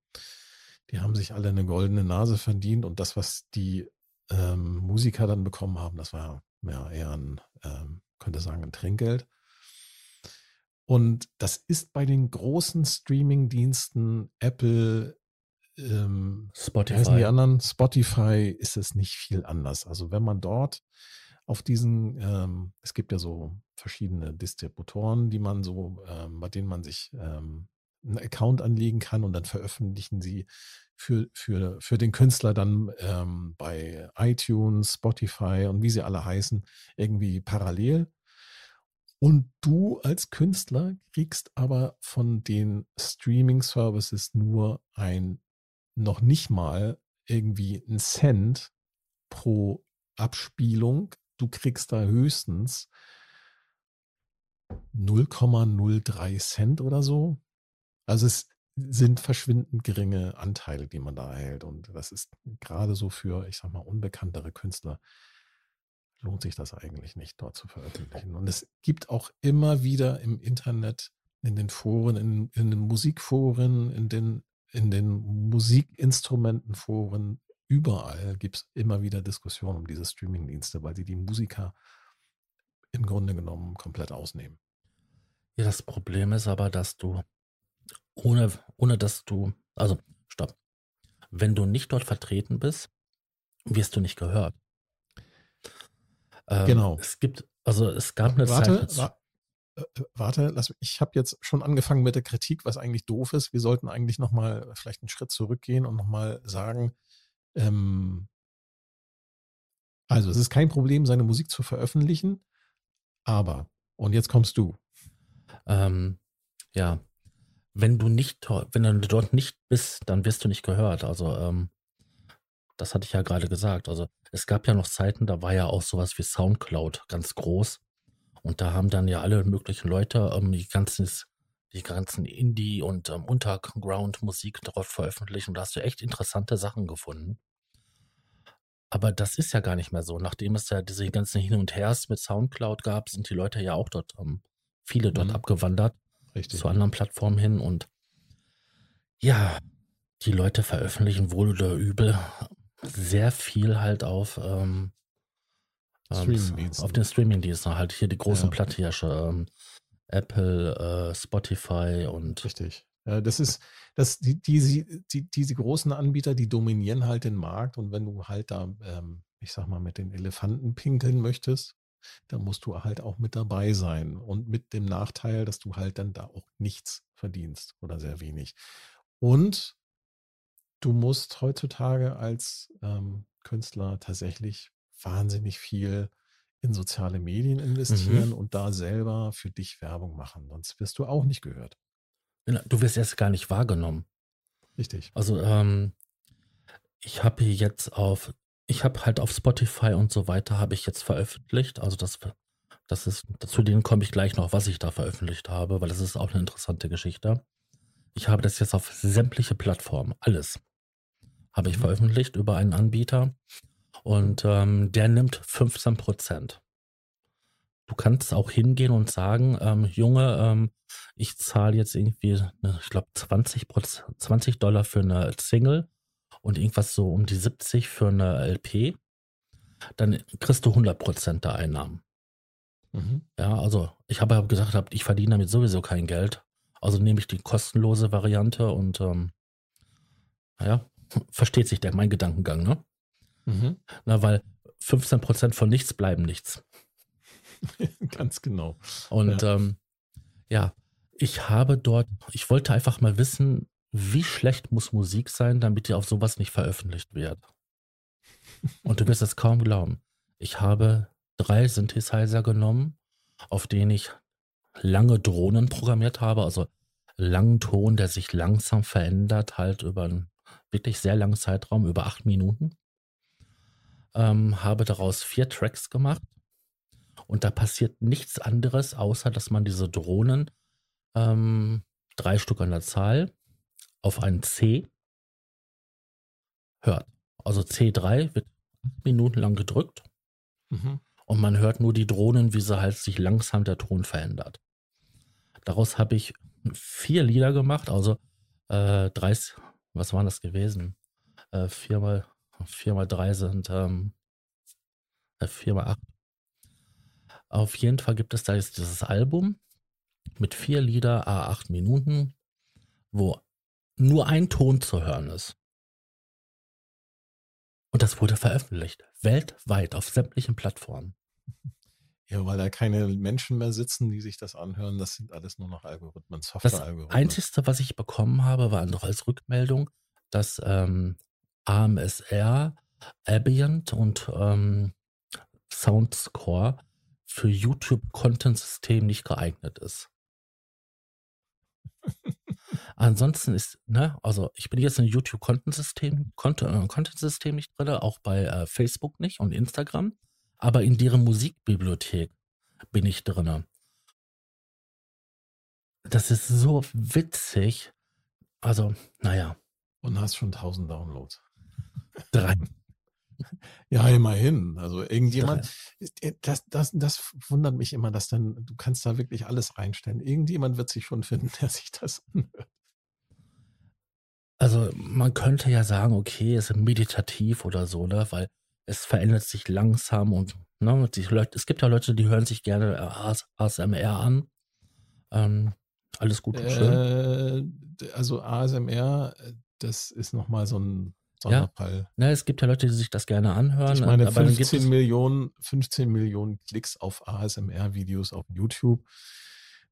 Die haben sich alle eine goldene Nase verdient und das, was die ähm, Musiker dann bekommen haben, das war ja eher ein, ähm, könnte sagen, ein Trinkgeld. Und das ist bei den großen Streaming-Diensten, Apple, ähm, Spotify. die anderen, Spotify, ist es nicht viel anders. Also wenn man dort auf diesen, ähm, es gibt ja so verschiedene Distributoren, die man so, ähm, bei denen man sich ähm, einen Account anlegen kann und dann veröffentlichen sie für, für, für den Künstler dann ähm, bei iTunes, Spotify und wie sie alle heißen, irgendwie parallel. Und du als Künstler kriegst aber von den Streaming-Services nur ein, noch nicht mal irgendwie ein Cent pro Abspielung. Du kriegst da höchstens 0,03 Cent oder so. Also es sind verschwindend geringe Anteile, die man da erhält. Und das ist gerade so für, ich sag mal, unbekanntere Künstler lohnt sich das eigentlich nicht, dort zu veröffentlichen. Und es gibt auch immer wieder im Internet, in den Foren, in, in den Musikforen, in den, in den Musikinstrumentenforen, überall gibt es immer wieder Diskussionen um diese Streamingdienste, weil sie die Musiker im Grunde genommen komplett ausnehmen. Ja, das Problem ist aber, dass du ohne, ohne dass du, also stopp, wenn du nicht dort vertreten bist, wirst du nicht gehört. Ähm, genau. Es gibt, also es gab eine warte, Zeit. Wa äh, äh, warte, lass, ich habe jetzt schon angefangen mit der Kritik, was eigentlich doof ist. Wir sollten eigentlich nochmal vielleicht einen Schritt zurückgehen und nochmal sagen, ähm, also es ist kein Problem, seine Musik zu veröffentlichen, aber, und jetzt kommst du. Ähm, ja, wenn du nicht, wenn du dort nicht bist, dann wirst du nicht gehört. Also ähm, das hatte ich ja gerade gesagt. Also es gab ja noch Zeiten, da war ja auch sowas wie Soundcloud ganz groß. Und da haben dann ja alle möglichen Leute ähm, die ganzen, die ganzen Indie- und ähm, Unterground-Musik darauf veröffentlicht. Und da hast du echt interessante Sachen gefunden. Aber das ist ja gar nicht mehr so. Nachdem es ja diese ganzen Hin und Hers mit Soundcloud gab, sind die Leute ja auch dort, ähm, viele dort mhm. abgewandert. Richtig. Zu anderen Plattformen hin. Und ja, die Leute veröffentlichen wohl oder übel sehr viel halt auf, ähm, ähm auf den Streaming-Diensten, halt hier die großen ja. Platthirsche, ähm, Apple, äh, Spotify und. Richtig. Ja, das ist, das, die, die, die, diese großen Anbieter, die dominieren halt den Markt und wenn du halt da, ähm, ich sag mal, mit den Elefanten pinkeln möchtest, dann musst du halt auch mit dabei sein und mit dem Nachteil, dass du halt dann da auch nichts verdienst oder sehr wenig. Und du musst heutzutage als ähm, Künstler tatsächlich wahnsinnig viel in soziale Medien investieren mhm. und da selber für dich Werbung machen. Sonst wirst du auch nicht gehört. Du wirst erst gar nicht wahrgenommen. Richtig. Also ähm, ich habe jetzt auf, ich habe halt auf Spotify und so weiter habe ich jetzt veröffentlicht. Also das, das ist, zu denen komme ich gleich noch, was ich da veröffentlicht habe, weil das ist auch eine interessante Geschichte. Ich habe das jetzt auf sämtliche Plattformen, alles habe ich mhm. veröffentlicht über einen Anbieter und ähm, der nimmt 15 Prozent. du kannst auch hingehen und sagen, ähm, Junge, ähm, ich zahle jetzt irgendwie, ne, ich glaube, 20, 20 Dollar für eine Single und irgendwas so um die 70 für eine LP. Dann kriegst du 100% der Einnahmen. Mhm. Ja, also ich habe gesagt, ich verdiene damit sowieso kein Geld. Also nehme ich die kostenlose Variante und ähm, naja, versteht sich der mein Gedankengang, ne? Mhm. Na, weil 15% von nichts bleiben nichts. Ganz genau. Und ja. Ähm, ja, ich habe dort, ich wollte einfach mal wissen, wie schlecht muss Musik sein, damit die auf sowas nicht veröffentlicht wird. Und du wirst es kaum glauben. Ich habe drei Synthesizer genommen, auf denen ich lange Drohnen programmiert habe, also langen Ton, der sich langsam verändert, halt über einen wirklich sehr langen Zeitraum, über acht Minuten. Ähm, habe daraus vier Tracks gemacht und da passiert nichts anderes, außer dass man diese Drohnen, ähm, drei Stück an der Zahl, auf ein C hört. Also C3 wird acht Minuten lang gedrückt mhm. und man hört nur die Drohnen, wie sie halt sich langsam der Ton verändert. Daraus habe ich vier Lieder gemacht, also äh, 30, was waren das gewesen? Äh, vier mal, vier mal drei sind ähm, äh, vier mal acht. Auf jeden Fall gibt es da jetzt dieses Album mit vier Lieder, a acht Minuten, wo nur ein Ton zu hören ist. Und das wurde veröffentlicht, weltweit auf sämtlichen Plattformen. Ja, weil da keine Menschen mehr sitzen, die sich das anhören. Das sind alles nur noch Algorithmen, Software-Algorithmen. Das Einzige, was ich bekommen habe, war noch als Rückmeldung, dass ähm, AMSR, Ambient und ähm, Soundscore für YouTube-Content-System nicht geeignet ist. Ansonsten ist, ne, also ich bin jetzt in YouTube-Content-System, Content-System nicht drin, auch bei äh, Facebook nicht und Instagram aber in deren Musikbibliothek bin ich drinne. Das ist so witzig. Also, naja. Und hast schon 1000 Downloads. Drei. Ja, immerhin. Also irgendjemand, das, das, das wundert mich immer, dass dann, du kannst da wirklich alles reinstellen. Irgendjemand wird sich schon finden, der sich das anhört. Also man könnte ja sagen, okay, es ist meditativ oder so, ne? Weil es verändert sich langsam und ne, Leute, es gibt ja Leute, die hören sich gerne ASMR an. Ähm, alles gut und schön. Äh, also ASMR, das ist nochmal so ein Sonderfall. Ja, ne, es gibt ja Leute, die sich das gerne anhören. Ich meine, 15 Millionen, 15 Millionen Klicks auf ASMR-Videos auf YouTube.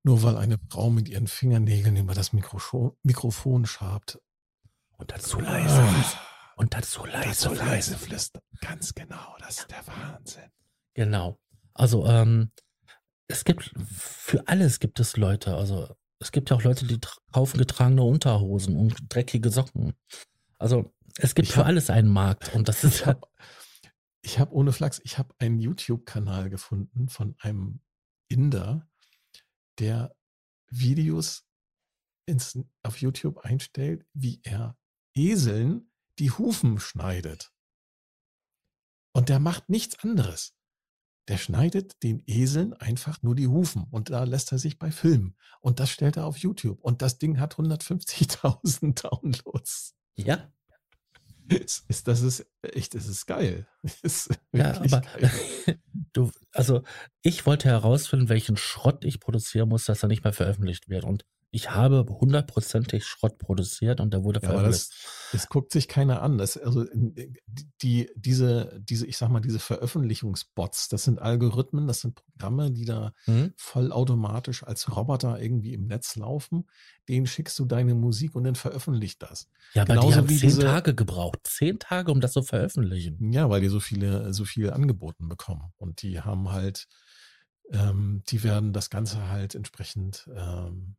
Nur weil eine Frau mit ihren Fingernägeln über das Mikrofon, Mikrofon schabt. Und dazu leise. Ah. Und dazu leise, dazu leise flüstern. Ganz genau, das ist der Wahnsinn. Genau. Also, ähm, es gibt, für alles gibt es Leute. Also, es gibt ja auch Leute, die kaufen getragene Unterhosen und dreckige Socken. Also, es gibt ich für hab, alles einen Markt. Und das ist. Ich habe ohne Flachs, ich habe einen YouTube-Kanal gefunden von einem Inder, der Videos ins, auf YouTube einstellt, wie er Eseln die Hufen schneidet. Und der macht nichts anderes. Der schneidet den Eseln einfach nur die Hufen und da lässt er sich bei filmen. Und das stellt er auf YouTube. Und das Ding hat 150.000 Downloads. Ja. Ist, ist, das ist echt, das ist geil. Das ist ja, aber geil. du, also ich wollte herausfinden, welchen Schrott ich produzieren muss, dass er nicht mehr veröffentlicht wird. Und ich habe hundertprozentig Schrott produziert und der wurde ja, veröffentlicht. Das, das, guckt sich keiner an. Das, also die, diese, diese, ich sag mal, diese Veröffentlichungsbots, das sind Algorithmen, das sind Programme, die da mhm. vollautomatisch als Roboter irgendwie im Netz laufen. Denen schickst du deine Musik und dann veröffentlicht das. Ja, aber Genauso die haben zehn diese, Tage gebraucht. Zehn Tage, um das zu veröffentlichen. Ja, weil die so viele, so viele angeboten bekommen. Und die haben halt, ähm, die werden das Ganze halt entsprechend ähm,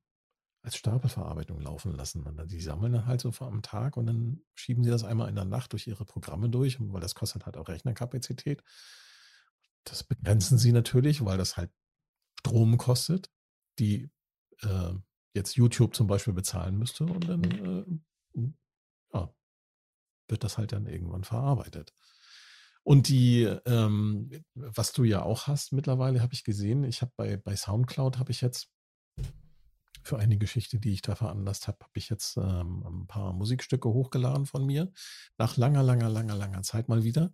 als Stapelverarbeitung laufen lassen. Und die sammeln dann halt so am Tag und dann schieben sie das einmal in der Nacht durch ihre Programme durch, weil das kostet halt auch Rechnerkapazität. Das begrenzen sie natürlich, weil das halt Strom kostet, die äh, jetzt YouTube zum Beispiel bezahlen müsste und dann äh, ja, wird das halt dann irgendwann verarbeitet. Und die, ähm, was du ja auch hast mittlerweile, habe ich gesehen, ich habe bei, bei Soundcloud habe ich jetzt für eine Geschichte, die ich da veranlasst habe, habe ich jetzt ähm, ein paar Musikstücke hochgeladen von mir. Nach langer, langer, langer, langer Zeit mal wieder.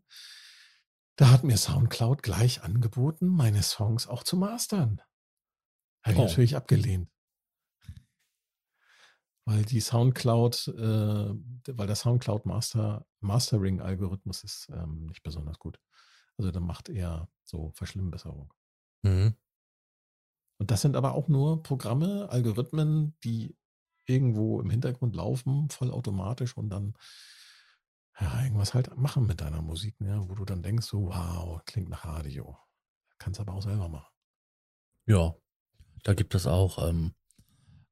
Da hat mir Soundcloud gleich angeboten, meine Songs auch zu mastern. Habe ich Oh. natürlich abgelehnt. Weil die Soundcloud, äh, weil der Soundcloud Master, Mastering-Algorithmus ist ähm, nicht besonders gut. Also der macht eher so Verschlimmbesserung. Mhm. Und das sind aber auch nur Programme, Algorithmen, die irgendwo im Hintergrund laufen, vollautomatisch und dann ja, irgendwas halt machen mit deiner Musik, ne, wo du dann denkst, so, wow, klingt nach Radio. Kannst aber auch selber machen. Ja, da gibt es auch ähm,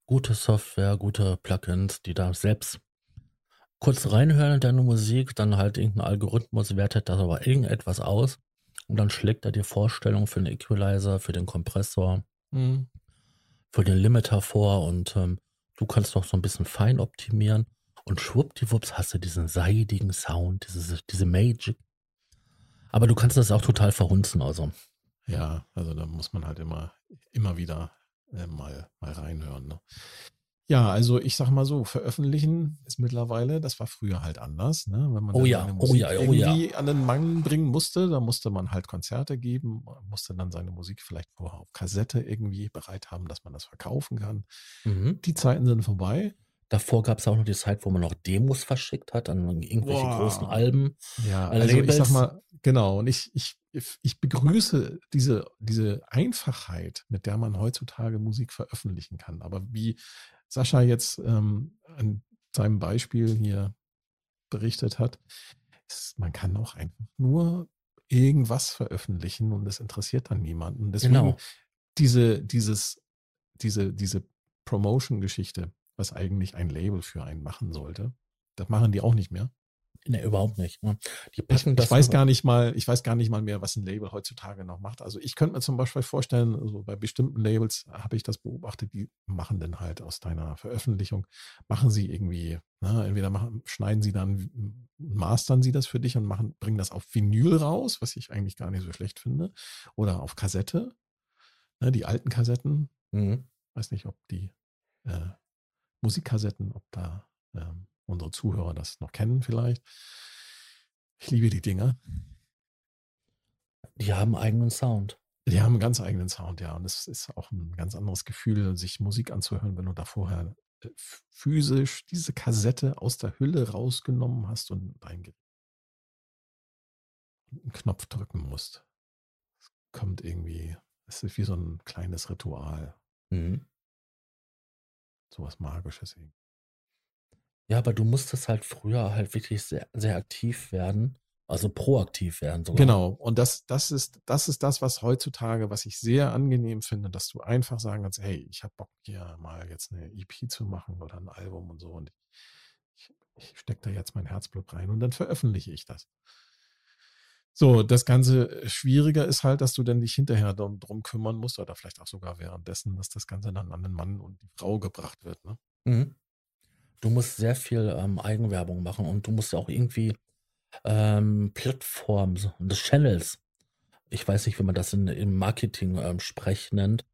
gute Software, gute Plugins, die da selbst kurz reinhören in deine Musik, dann halt irgendein Algorithmus wertet das aber irgendetwas aus und dann schlägt er dir Vorstellungen für den Equalizer, für den Kompressor, Mhm. für den Limiter vor und ähm, du kannst noch so ein bisschen fein optimieren und schwuppdiwupps hast du diesen seidigen Sound, diese, diese Magic. Aber du kannst das auch total verhunzen, also. Ja, also da muss man halt immer, immer wieder äh, mal, mal reinhören. Ne? Ja, also ich sag mal so, veröffentlichen ist mittlerweile, das war früher halt anders, ne? Wenn man Oh ja, seine oh Musik ja, oh ja. irgendwie an den Mann bringen musste, da musste man halt Konzerte geben, musste dann seine Musik vielleicht vorher auf Kassette irgendwie bereit haben, dass man das verkaufen kann. Mhm. Die Zeiten sind vorbei. Davor gab es auch noch die Zeit, wo man noch Demos verschickt hat an irgendwelche Boah. großen Alben. Ja, also ich sag Labels. mal, genau, und ich, ich, ich begrüße diese, diese Einfachheit, mit der man heutzutage Musik veröffentlichen kann. Aber wie Sascha jetzt ähm, an seinem Beispiel hier berichtet hat, ist, man kann auch einfach nur irgendwas veröffentlichen und es interessiert dann niemanden. Deswegen Genau. diese, dieses, diese, diese Promotion-Geschichte, was eigentlich ein Label für einen machen sollte, das machen die auch nicht mehr. Nee, überhaupt nicht. ne? Die Ich, packen das ich weiß gar nicht mal, ich weiß gar nicht mal mehr, was ein Label heutzutage noch macht. Also ich könnte mir zum Beispiel vorstellen, also bei bestimmten Labels habe ich das beobachtet, die machen dann halt aus deiner Veröffentlichung, machen sie irgendwie, ne, entweder machen, schneiden sie dann, mastern sie das für dich und machen, bringen das auf Vinyl raus, was ich eigentlich gar nicht so schlecht finde, oder auf Kassette, ne, die alten Kassetten, Mhm. weiß nicht, ob die äh, Musikkassetten, ob da ähm, unsere Zuhörer das noch kennen vielleicht. Ich liebe die Dinger. Die haben eigenen Sound. Die haben einen ganz eigenen Sound, ja. Und es ist auch ein ganz anderes Gefühl, sich Musik anzuhören, wenn du da vorher äh, physisch diese Kassette aus der Hülle rausgenommen hast und einen Knopf drücken musst. Es kommt irgendwie, es ist wie so ein kleines Ritual, Mhm. sowas Magisches. irgendwie. Ja, aber du musstest halt früher halt wirklich sehr, sehr aktiv werden. Also proaktiv werden sogar. Genau. Und das, das ist, das ist das, was heutzutage, was ich sehr angenehm finde, dass du einfach sagen kannst, hey, ich habe Bock hier mal jetzt eine EP zu machen oder ein Album und so und ich, ich stecke da jetzt mein Herzblut rein und dann veröffentliche ich das. So, das Ganze Schwieriger ist halt, dass du dann dich hinterher drum, drum kümmern musst oder vielleicht auch sogar währenddessen, dass das Ganze dann an den Mann und die Frau gebracht wird. Ne? Mhm. Du musst sehr viel ähm, Eigenwerbung machen und du musst auch irgendwie ähm, Plattformen des Channels, ich weiß nicht, wie man das in, im Marketing ähm, Sprech nennt,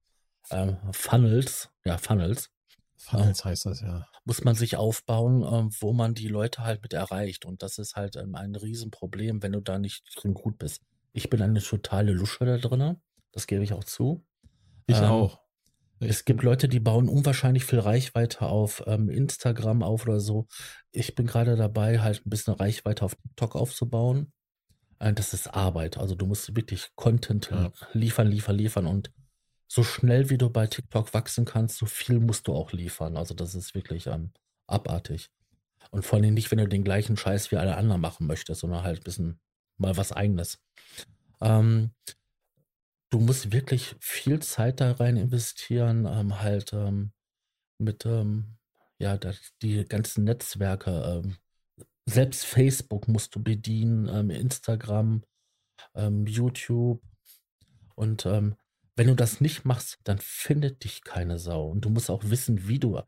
ähm, Funnels, ja, Funnels, Funnels heißt das ja. muss man sich aufbauen, ähm, wo man die Leute halt mit erreicht. Und das ist halt ähm, ein Riesenproblem, wenn du da nicht drin gut bist. Ich bin eine totale Lusche da drin, das gebe ich auch zu. Ich Ähm, auch. Es gibt Leute, die bauen unwahrscheinlich viel Reichweite auf ähm, Instagram auf oder so. Ich bin gerade dabei, halt ein bisschen Reichweite auf TikTok aufzubauen. Äh, das ist Arbeit. Also du musst wirklich Content Ja. liefern, liefern, liefern. Und so schnell wie du bei TikTok wachsen kannst, so viel musst du auch liefern. Also das ist wirklich ähm, abartig. Und vor allem nicht, wenn du den gleichen Scheiß wie alle anderen machen möchtest, sondern halt ein bisschen mal was eigenes. Ähm, du musst wirklich viel Zeit da rein investieren, ähm, halt ähm, mit, ähm, ja, das, die ganzen Netzwerke, ähm, selbst Facebook musst du bedienen, ähm, Instagram, ähm, YouTube. Und wenn du das nicht machst, dann findet dich keine Sau. Und du musst auch wissen, wie du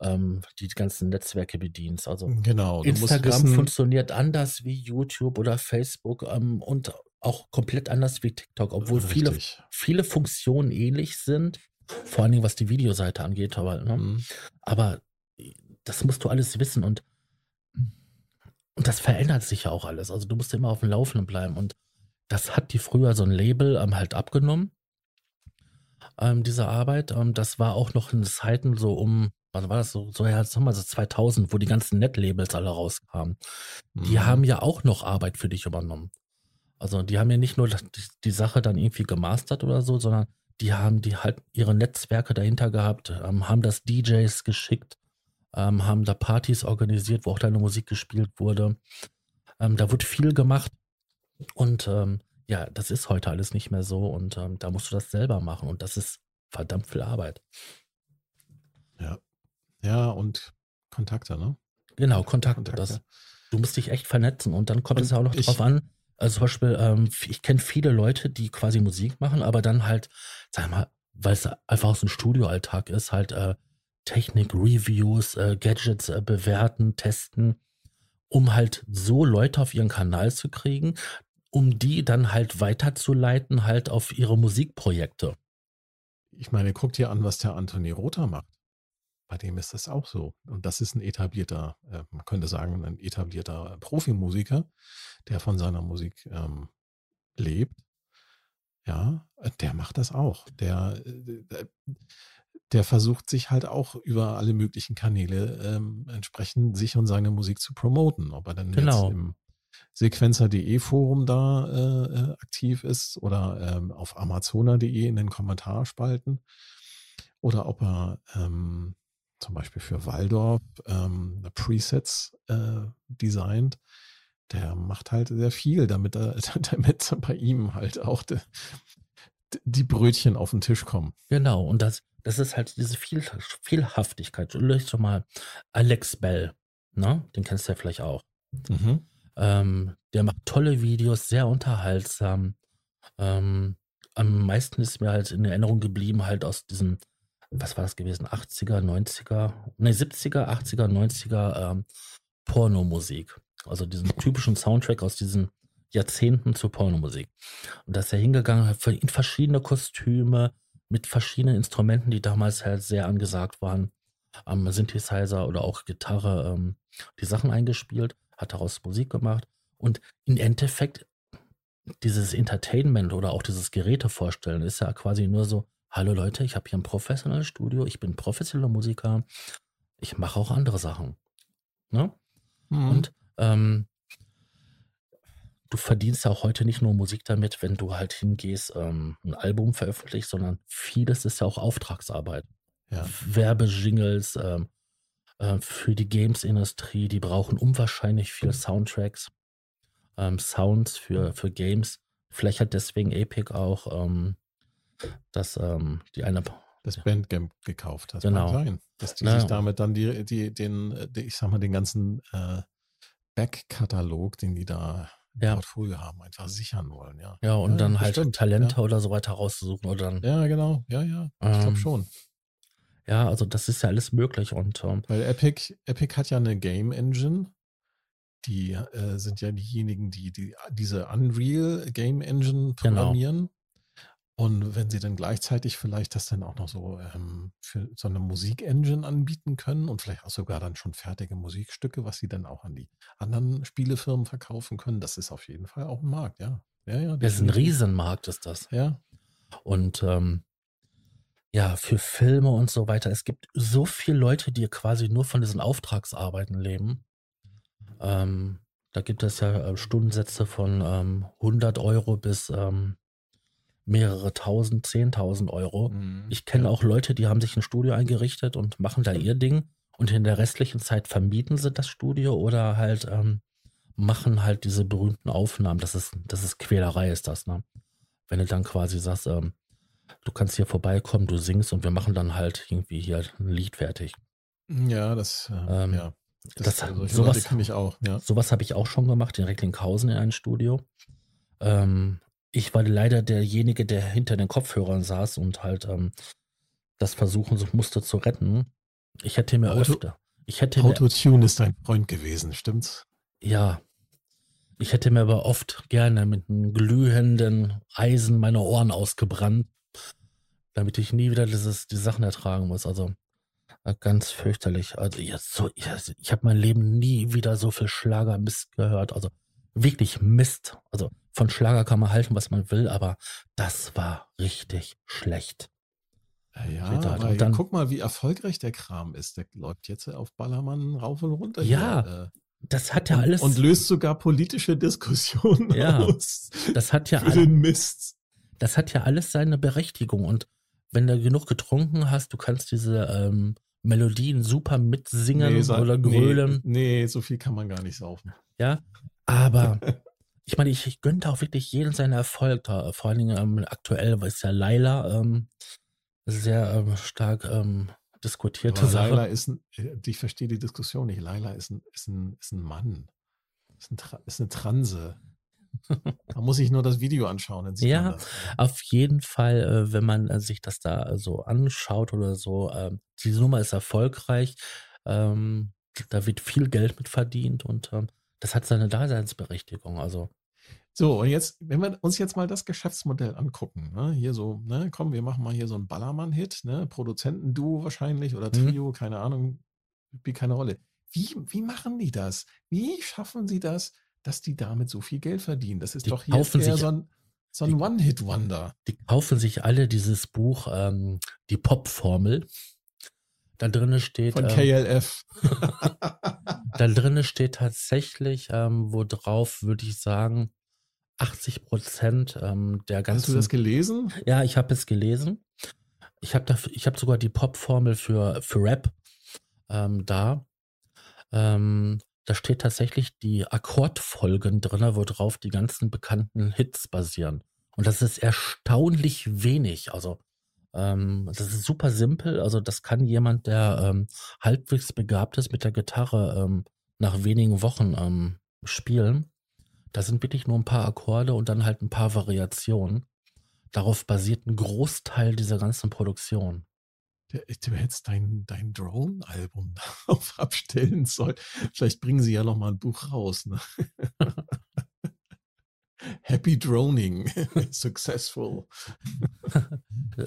die ganzen Netzwerke bedienst. Also Genau, Instagram wissen, funktioniert anders wie YouTube oder Facebook und auch komplett anders wie TikTok, obwohl viele, richtig. viele Funktionen ähnlich sind, vor allen Dingen was die Videoseite angeht, aber, ne? Mhm. aber das musst du alles wissen und, und das verändert sich ja auch alles. Also du musst immer auf dem Laufenden bleiben und das hat die früher so ein Label ähm, halt abgenommen, ähm, diese Arbeit. Ähm, das war auch noch in Zeiten so um, was war das so, so ja, sagen wir so 2000, wo die ganzen Net-Labels alle rauskamen. Die Mhm. haben ja auch noch Arbeit für dich übernommen. Also die haben ja nicht nur die, die Sache dann irgendwie gemastert oder so, sondern die haben die halt ihre Netzwerke dahinter gehabt, ähm, haben das DJs geschickt, ähm, haben da Partys organisiert, wo auch deine Musik gespielt wurde. Ähm, da wurde viel gemacht und ja, das ist heute alles nicht mehr so und da musst du das selber machen und das ist verdammt viel Arbeit. Ja. Ja, und Kontakte, ne? Genau, Kontakte. Kontakte. Das, du musst dich echt vernetzen und dann kommt Und es ja auch noch ich- drauf an. Also zum Beispiel, ähm, ich kenne viele Leute, die quasi Musik machen, aber dann halt, sag mal, weil es einfach so ein Studioalltag ist, halt äh, Technik, Reviews, äh, Gadgets äh, bewerten, testen, um halt so Leute auf ihren Kanal zu kriegen, um die dann halt weiterzuleiten, halt auf ihre Musikprojekte. Ich meine, guck dir an, was der Anthony Rother macht. Bei dem ist das auch so. Und das ist ein etablierter, äh, man könnte sagen, ein etablierter Profimusiker, der von seiner Musik ähm, lebt. Ja, äh, der macht das auch. Der, äh, der- der versucht sich halt auch über alle möglichen Kanäle ähm, entsprechend sich und seine Musik zu promoten. Ob er dann Genau. jetzt im sequenzer.de Forum da äh, äh, aktiv ist oder ähm, auf amazona.de in den Kommentarspalten oder ob er ähm, zum Beispiel für Waldorf ähm, Presets äh, designt. Der macht halt sehr viel, damit, er, damit bei ihm halt auch de, die Brötchen auf den Tisch kommen. Genau, und das, das ist halt diese Viel, Vielhaftigkeit. Löst doch mal Alex Bell, ne? Den kennst du ja vielleicht auch. Mhm. Ähm, der macht tolle Videos, sehr unterhaltsam. Ähm, am meisten ist mir halt in Erinnerung geblieben, halt aus diesem, was war das gewesen, 80er, 90er, ne, 70er, 80er, 90er ähm, Pornomusik. Also diesen typischen Soundtrack aus diesen Jahrzehnten zur Pornomusik. Und da ist er hingegangen, hat ihn verschiedene Kostüme mit verschiedenen Instrumenten, die damals halt sehr angesagt waren, am Synthesizer oder auch Gitarre, ähm, die Sachen eingespielt, hat daraus Musik gemacht und im Endeffekt dieses Entertainment oder auch dieses Geräte vorstellen ist ja quasi nur so, hallo Leute, ich habe hier ein professionelles Studio, ich bin professioneller Musiker, ich mache auch andere Sachen. Ne? Mhm. Und ähm, du verdienst ja auch heute nicht nur Musik damit, wenn du halt hingehst, ähm, ein Album veröffentlichst, sondern vieles ist ja auch Auftragsarbeit. ja. Werbejingles ähm, äh, für die Games-Industrie, die brauchen unwahrscheinlich viel Soundtracks, ähm, Sounds für, für Games. Vielleicht hat deswegen Epic auch ähm, das, ähm, die eine das Bandcamp gekauft. Das Genau. sein, dass die Ja. sich damit dann die, die, den, die, ich sag mal, den ganzen äh, Backkatalog, den die da im Ja. Portfolio haben, einfach sichern wollen, ja. Ja, und Ja, dann halt bestimmt, Talente oder so weiter rauszusuchen oder dann. Ja, genau, ja, ja, ich Ähm, glaube schon. Ja, also das ist ja alles möglich und ähm, Weil Epic, Epic hat ja eine Game Engine. Die äh, sind ja diejenigen, die, die diese Unreal Game Engine Genau. Und wenn sie dann gleichzeitig vielleicht das dann auch noch so ähm, für so eine Musik-Engine anbieten können und vielleicht auch sogar dann schon fertige Musikstücke, was sie dann auch an die anderen Spielefirmen verkaufen können, das ist auf jeden Fall auch ein Markt, ja. Ja, ja. das ist ein. Riesenmarkt, ist das. Ja, Und ähm, ja, für Filme und so weiter. Es gibt so viele Leute, die quasi nur von diesen Auftragsarbeiten leben. Ähm, da gibt es ja äh, Stundensätze von ähm, 100 Euro bis ähm, mehrere tausend, zehntausend Euro. Mhm. Ich kenne auch Leute, die haben sich ein Studio eingerichtet und machen da ihr Ding und in der restlichen Zeit vermieten sie das Studio oder halt ähm, machen halt diese berühmten Aufnahmen. Das ist, das ist Quälerei, ist das, ne? Wenn du dann quasi sagst, ähm, du kannst hier vorbeikommen, du singst und wir machen dann halt irgendwie hier ein Lied fertig. Ja, das, äh, Ähm, ja. das- solche sowas- Leute kenne ich auch, ja. Sowas habe ich auch schon gemacht in Recklinghausen in einem Studio. Ähm, ich war leider derjenige, der hinter den Kopfhörern saß und halt ähm, das versuchen so musste zu retten. Ich hätte mir Auto- öfter. Ich hätte Autotune ist dein Freund gewesen, stimmt's? ja. Ich hätte mir aber oft gerne mit einem glühenden Eisen meine Ohren ausgebrannt, damit ich nie wieder dieses, die Sachen ertragen muss. Also äh, ganz fürchterlich. Also jetzt so, ich, ich habe mein Leben nie wieder so viel Schlagermist gehört. Also wirklich Mist. Also von Schlager kann man halten, was man will, aber das war richtig schlecht. Ja, da. aber dann- guck mal, wie erfolgreich der Kram ist. Der läuft jetzt auf Ballermann rauf und runter. Ja, hier, äh, Das hat ja alles. und löst sogar politische Diskussionen Ja, aus. das hat ja für alles. den Mist. das hat ja alles seine Berechtigung. Und wenn du genug getrunken hast, du kannst diese ähm, Melodien super mitsingen sa- oder grölen. Nee, nee, so viel kann man gar nicht saufen. Ja. Aber ich meine, ich, ich gönnte auch wirklich jeden seinen Erfolg. Da. Vor allen Dingen ähm, aktuell ist ja Laila ähm, sehr ähm, stark ähm, diskutierte Aber Sache. Laila ist ein, ich verstehe die Diskussion nicht. Laila ist ein, ist ein, ist ein Mann. Ist, ein, ist eine Transe. Da muss ich nur das Video anschauen. Ja. Auf jeden Fall, äh, wenn man äh, sich das da so anschaut oder so, ähm, die Nummer ist erfolgreich, ähm, da wird viel Geld mit verdient und ähm, das hat seine Daseinsberechtigung. Also, So, und jetzt, wenn wir uns jetzt mal das Geschäftsmodell angucken, ne, hier so, ne, komm, wir machen mal hier so einen Ballermann-Hit, ne, Produzentenduo wahrscheinlich oder Mhm. Trio, keine Ahnung, spielt keine Rolle. Wie, wie machen die das? Wie schaffen sie das, dass die damit so viel Geld verdienen? Das ist Die doch hier kaufen eher sich- so ein, so ein One-Hit-Wonder. die kaufen sich alle dieses Buch, ähm, die Pop-Formel. Da drinnen steht, Von ähm, KLF. da drinnen steht tatsächlich, ähm, wo drauf würde ich sagen, 80 Prozent ähm, der ganzen. Hast du das gelesen? Ja, ich habe es gelesen. Ich habe habe sogar die Pop-Formel für, für Rap ähm, da. Ähm, da steht tatsächlich die Akkordfolgen drin, worauf die ganzen bekannten Hits basieren. Und das ist erstaunlich wenig. Also ähm, das ist super simpel. Also das kann jemand, der ähm, halbwegs begabt ist mit der Gitarre, ähm, nach wenigen Wochen ähm, spielen. Da sind wirklich nur ein paar Akkorde und dann halt ein paar Variationen. Darauf basiert ein Großteil dieser ganzen Produktion. Du hättest dein, dein Drone-Album darauf abstellen sollen. Vielleicht bringen sie ja noch mal ein Buch raus. Ne? Happy Droning. Successful.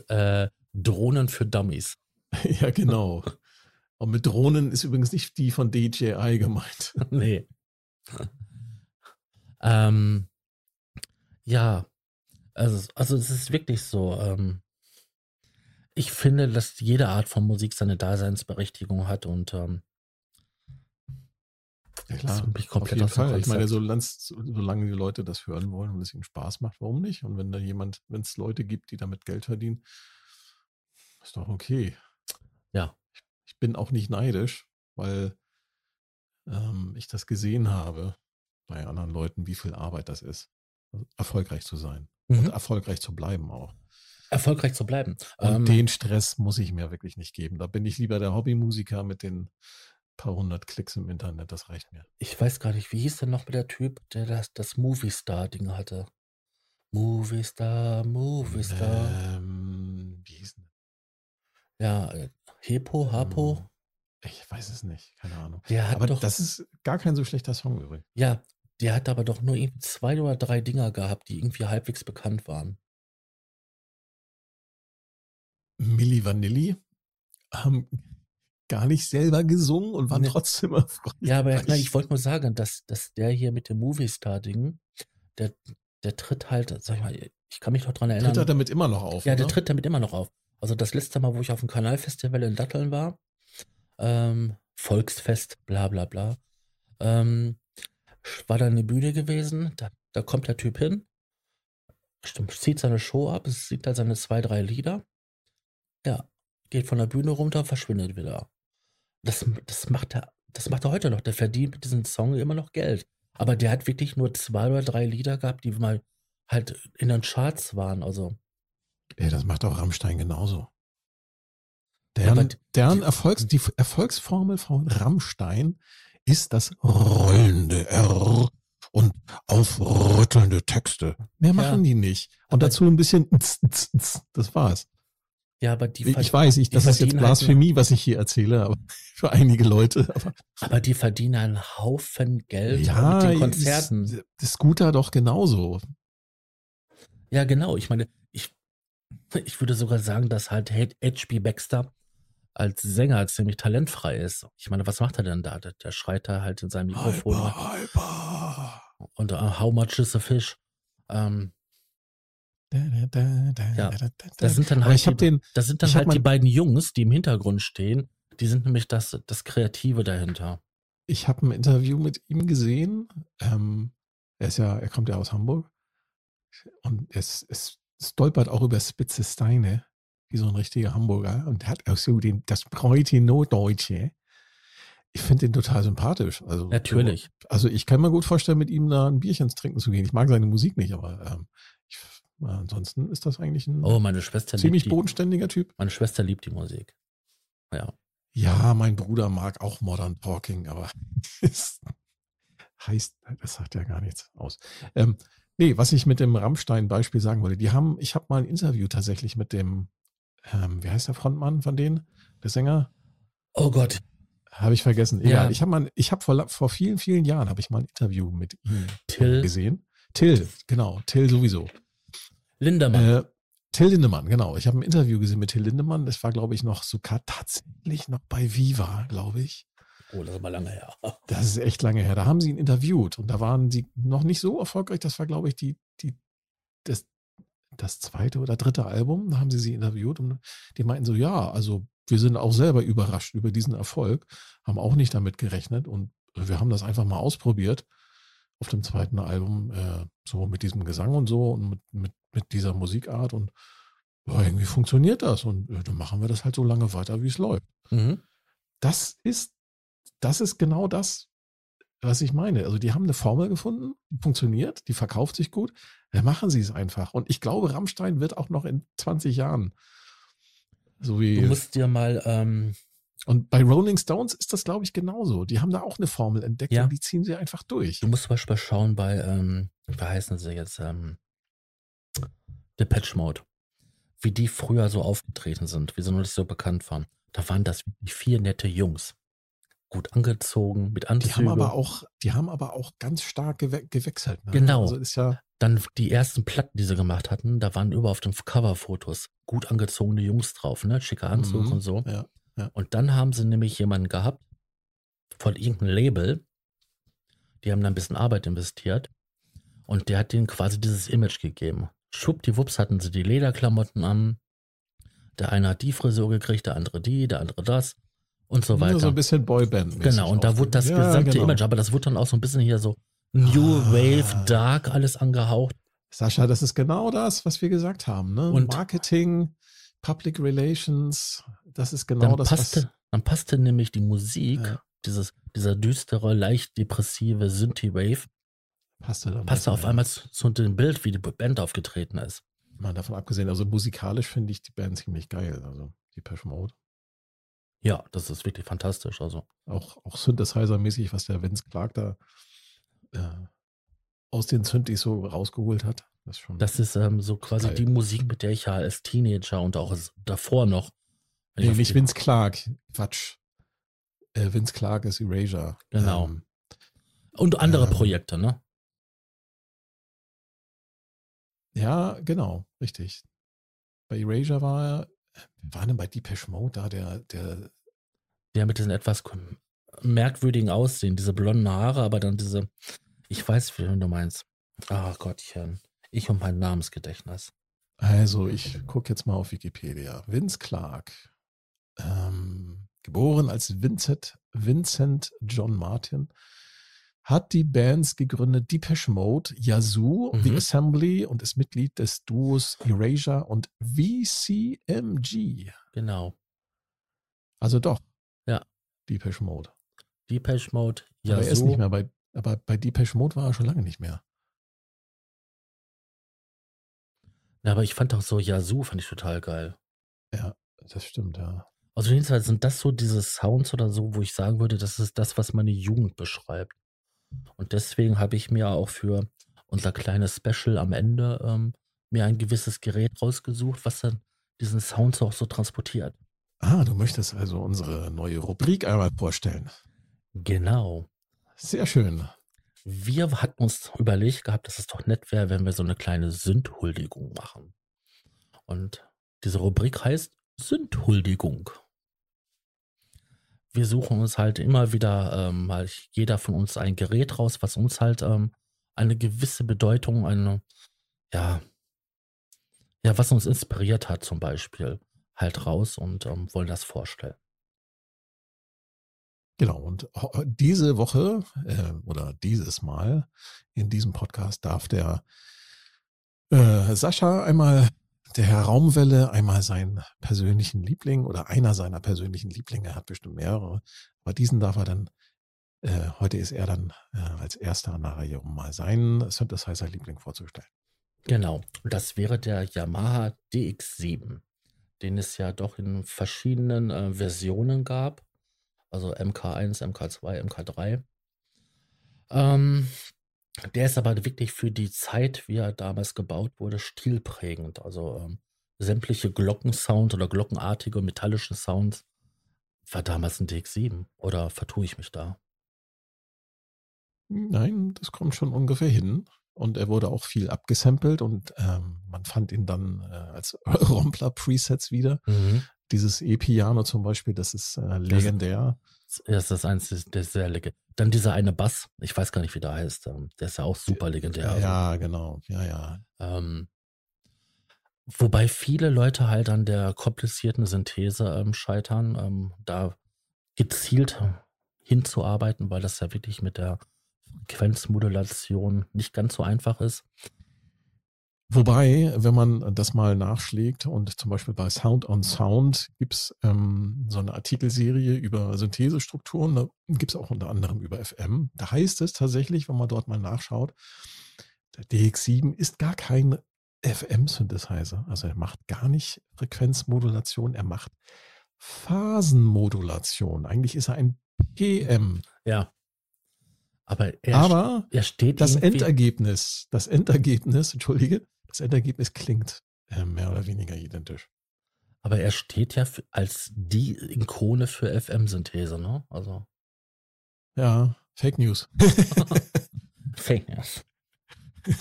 Äh, Drohnen für Dummies. ja, genau. Und mit Drohnen ist übrigens nicht die von DJI gemeint. nee. ähm, ja, also, also es ist wirklich so. Ähm, ich finde, dass jede Art von Musik seine Daseinsberechtigung hat und ähm, Ja, das bin ich Auf komplett jeden Fall. Ich meine, solange, solange die Leute das hören wollen und es ihnen Spaß macht, warum nicht? Und wenn da jemand, wenn es Leute gibt, die damit Geld verdienen, ist doch okay. Ja. Ich, ich bin auch nicht neidisch, weil ähm, ich das gesehen habe bei anderen Leuten, wie viel Arbeit das ist, also erfolgreich zu sein und Mhm. erfolgreich zu bleiben auch. erfolgreich zu bleiben. Und Ähm, den Stress muss ich mir wirklich nicht geben. Da bin ich lieber der Hobbymusiker mit den paar hundert Klicks im Internet. Das reicht mir. ich weiß gar nicht, wie hieß denn noch mit der Typ, der das, das Movie-Star-Ding hatte? Movie-Star, Movie-Star. Ähm, wie hieß denn? Ja, äh, Hepo, Hapo. Hm, Ich weiß es nicht, keine Ahnung. Der hat Aber doch, das ist gar kein so schlechter Song übrigens. ja, der hat aber doch nur irgendwie zwei oder drei Dinger gehabt, die irgendwie halbwegs bekannt waren. Milli Vanilli haben gar nicht selber gesungen und waren Nee. trotzdem erfolgreich. Ja, aber na, ich wollte nur sagen, dass, dass der hier mit dem Movie-Star-Ding, der, der tritt halt, sag ich mal, ich kann mich noch dran erinnern. Tritt er damit immer noch auf? Ja, der oder? tritt damit immer noch auf. Also das letzte Mal, wo ich auf dem Kanalfestival in Datteln war, ähm, Volksfest, bla bla bla, ähm, war da eine Bühne gewesen, da, da kommt der Typ hin, stimmt, zieht seine Show ab, es singt halt seine zwei, drei Lieder, ja, geht von der Bühne runter, verschwindet wieder. Das, das macht er, das macht er heute noch, der verdient mit diesem Song immer noch Geld. Aber der hat wirklich nur zwei oder drei Lieder gehabt, die mal halt in den Charts waren, also Ja, das macht auch Rammstein genauso. Ja, aber Deren, die- deren Erfolgs, die Erfolgsformel von Rammstein ist das rollende R und aufrüttelnde Texte. Mehr machen die nicht. Und dazu ein bisschen das war's. Ja, aber die Ich verd- weiß, ich, das ist jetzt verdienen halt Blasphemie, was ich hier erzähle, aber für einige Leute. Aber Aber die verdienen einen Haufen Geld ja, mit den Konzerten. Ist, das Scooter doch genauso. Ja, genau. Ich meine, ich, ich würde sogar sagen, dass halt H.P. Baxter als Sänger ziemlich talentfrei ist. Ich meine, was macht er denn da? Der, der schreit da halt in seinem Mikrofon Hyper, hyper. und uh, how much is a fish? Ähm, Ja, da, da, da. das sind dann halt, ich die, den, das sind dann halt die beiden Jungs, die im Hintergrund stehen. Die sind nämlich das, das Kreative dahinter. ich habe ein Interview mit ihm gesehen. Ähm, er ist ja, er kommt ja aus Hamburg und es, es stolpert auch über spitze Steine, wie so ein richtiger Hamburger und hat auch so den, das breite Norddeutsche. Ich finde den total sympathisch. Also, Natürlich. Also ich kann mir gut vorstellen, mit ihm da ein Bierchen trinken zu gehen. Ich mag seine Musik nicht, aber ähm, ich, äh, ansonsten ist das eigentlich ein Oh, ziemlich bodenständiger Typ. meine Schwester liebt die Musik. Ja. Ja, mein Bruder mag auch Modern Talking, aber es heißt, das sagt ja gar nichts aus. Ähm, nee, was ich mit dem Rammstein-Beispiel sagen wollte, die haben, ich habe mal ein Interview tatsächlich mit dem, ähm, wie heißt der Frontmann von denen? Der Sänger? Oh Gott. Habe ich vergessen. Egal. Ja. Ich habe mal, ich habe vor, vor vielen, vielen Jahren habe ich mal ein Interview mit ihm Till gesehen. Till, genau, Till sowieso. Lindemann. Äh, Till Lindemann, genau. Ich habe ein Interview gesehen mit Till Lindemann. Das war, glaube ich, noch sogar tatsächlich noch bei Viva, glaube ich. oh, das ist mal lange her. Das ist echt lange her. Da haben sie ihn interviewt und da waren sie noch nicht so erfolgreich. Das war, glaube ich, die, die, das, das zweite oder dritte Album. Da haben sie sie interviewt und die meinten so, ja, also wir sind auch selber überrascht über diesen Erfolg, haben auch nicht damit gerechnet und wir haben das einfach mal ausprobiert auf dem zweiten Album, äh, so mit diesem Gesang und so und mit, mit, mit dieser Musikart und ja, irgendwie funktioniert das und äh, dann machen wir das halt so lange weiter, wie es läuft Mhm. das ist, das ist genau das, was ich meine. Also die haben eine Formel gefunden, die funktioniert, die verkauft sich gut. Dann machen sie es einfach. Und ich glaube, Rammstein wird auch noch in 20 Jahren so wie. Du musst dir mal, ähm, und bei Rolling Stones ist das, glaube ich, genauso. Die haben da auch eine Formel entdeckt Ja. und die ziehen sie einfach durch. du musst zum Beispiel schauen bei, ähm, wie heißen sie jetzt, ähm, Depeche Mode. Wie die früher so aufgetreten sind, wie sie noch nicht so bekannt waren. Da waren das wirklich vier nette Jungs. Gut angezogen, mit Die Anzügen. haben aber auch, die haben aber auch ganz stark gewe gewechselt. Ne? Genau. Also ist ja, Dann die ersten Platten, die sie gemacht hatten, da waren über auf den Coverfotos gut angezogene Jungs drauf, ne? Schicker Anzug Mhm. und so. ja. Und dann haben sie nämlich jemanden gehabt von irgendeinem Label, die haben da ein bisschen Arbeit investiert und der hat denen quasi dieses Image gegeben. Schwuppdiwupps hatten sie die Lederklamotten an. Der eine hat die Frisur gekriegt, der andere die, der andere das und so weiter. so ein bisschen Boyband. genau, und da wurde das ja, gesamte genau. Image, aber das wurde dann auch so ein bisschen hier so New Ah. Wave, Dark, alles angehaucht. Sascha, das ist genau das, was wir gesagt haben. Ne? Und- Marketing, Public Relations, das ist genau dann, das, passte, dann passte nämlich die Musik, Ja. dieses, dieser düstere, leicht depressive Synthie-Wave, was passte dann. passte besser, auf einmal zu, zu dem Bild, wie die Band aufgetreten ist. Mal davon abgesehen, also musikalisch finde ich die Band ziemlich geil. Also die Pesh Mode. Ja, das ist wirklich fantastisch. Also, Auch, auch Synthesizer-mäßig, was der Vince Clark da äh, aus den Synthes so rausgeholt hat. Das ist schon. das ist ähm, so quasi Geil. die Musik, mit der ich ja als Teenager und auch davor noch. nee, nicht Vince Clark. Quatsch. Äh, Vince Clark ist Erasure. Genau. Ähm, Und andere ähm, Projekte, ne? Ja, genau, richtig. Bei Erasure war er, war denn bei Depeche Mode da, der, der, Der mit diesen etwas merkwürdigen Aussehen, diese blonden Haare, aber dann diese, ich weiß, wen du meinst. Ach Gottchen, ich und mein Namensgedächtnis. also ich gucke jetzt mal auf Wikipedia. Vince Clark, ähm, geboren als Vincent, Vincent John Martin, hat die Bands gegründet Depeche Mode, Yazoo, Mhm. The Assembly und ist Mitglied des Duos Erasure und VCMG. Genau. Also doch. Ja. Depeche Mode. Depeche Mode, aber er ist Yazoo. nicht mehr bei, aber bei Depeche Mode war er schon lange nicht mehr. Ja, aber ich fand auch so Yazoo, fand ich total geil. Ja, das stimmt, ja. Also jedenfalls sind das so diese Sounds oder so, wo ich sagen würde, das ist das, was meine Jugend beschreibt. Und deswegen habe ich mir auch für unser kleines Special am Ende ähm, mir ein gewisses Gerät rausgesucht, was dann diesen Sound auch so transportiert. Ah, du möchtest also unsere neue Rubrik einmal vorstellen. Genau. Sehr schön. Wir hatten uns überlegt gehabt, dass es doch nett wäre, wenn wir so eine kleine Sündhuldigung machen. Und diese Rubrik heißt Sündhuldigung. Wir suchen uns halt immer wieder ähm, mal jeder von uns ein Gerät raus, was uns halt ähm, eine gewisse Bedeutung, eine, ja, ja, was uns inspiriert hat zum Beispiel, halt raus und ähm, wollen das vorstellen. Genau, und diese Woche äh, oder dieses Mal in diesem Podcast darf der äh, Sascha einmal der Herr Raumwelle einmal seinen persönlichen Liebling oder einer seiner persönlichen Lieblinge, er hat bestimmt mehrere, aber diesen darf er dann, äh, heute ist er dann äh, als erster an der Reihe, um mal seinen Synthesizer-Liebling vorzustellen. Genau, das wäre der Yamaha DX7, den es ja doch in verschiedenen äh, Versionen gab, also MK1, MK2, MK3. Ähm, der ist aber wirklich für die Zeit, wie er damals gebaut wurde, stilprägend. Also ähm, sämtliche Glockensound oder glockenartige metallische Sounds war damals ein DX7. Oder vertue ich mich da? Nein, das kommt schon ungefähr hin. Und er wurde auch viel abgesampelt und ähm, man fand ihn dann äh, als Rompler-Presets wieder. Mhm. Dieses E-Piano zum Beispiel, das ist äh, legendär. Das ist eins der sehr legendär. Dann dieser eine Bass, ich weiß gar nicht, wie der heißt. Ähm, der ist ja auch super legendär. Ja, also. genau. Ja, ja. Ähm, wobei viele Leute halt an der komplizierten Synthese ähm, scheitern, ähm, da gezielt hinzuarbeiten, weil das ja wirklich mit der Frequenzmodulation nicht ganz so einfach ist. Wobei, wenn man das mal nachschlägt und zum Beispiel bei Sound on Sound gibt es ähm, so eine Artikelserie über Synthesestrukturen, da gibt es auch unter anderem über FM. Da heißt es tatsächlich, wenn man dort mal nachschaut, der DX7 ist gar kein FM-Synthesizer. Also er macht gar nicht Frequenzmodulation, er macht Phasenmodulation. Eigentlich ist er ein PM. Ja. Aber er, Aber er steht das Endergebnis, das Endergebnis, entschuldige, das Endergebnis klingt äh, mehr oder weniger identisch. Aber er steht ja als die Ikone für FM-Synthese, ne? Also. Ja, Fake News. Fake News.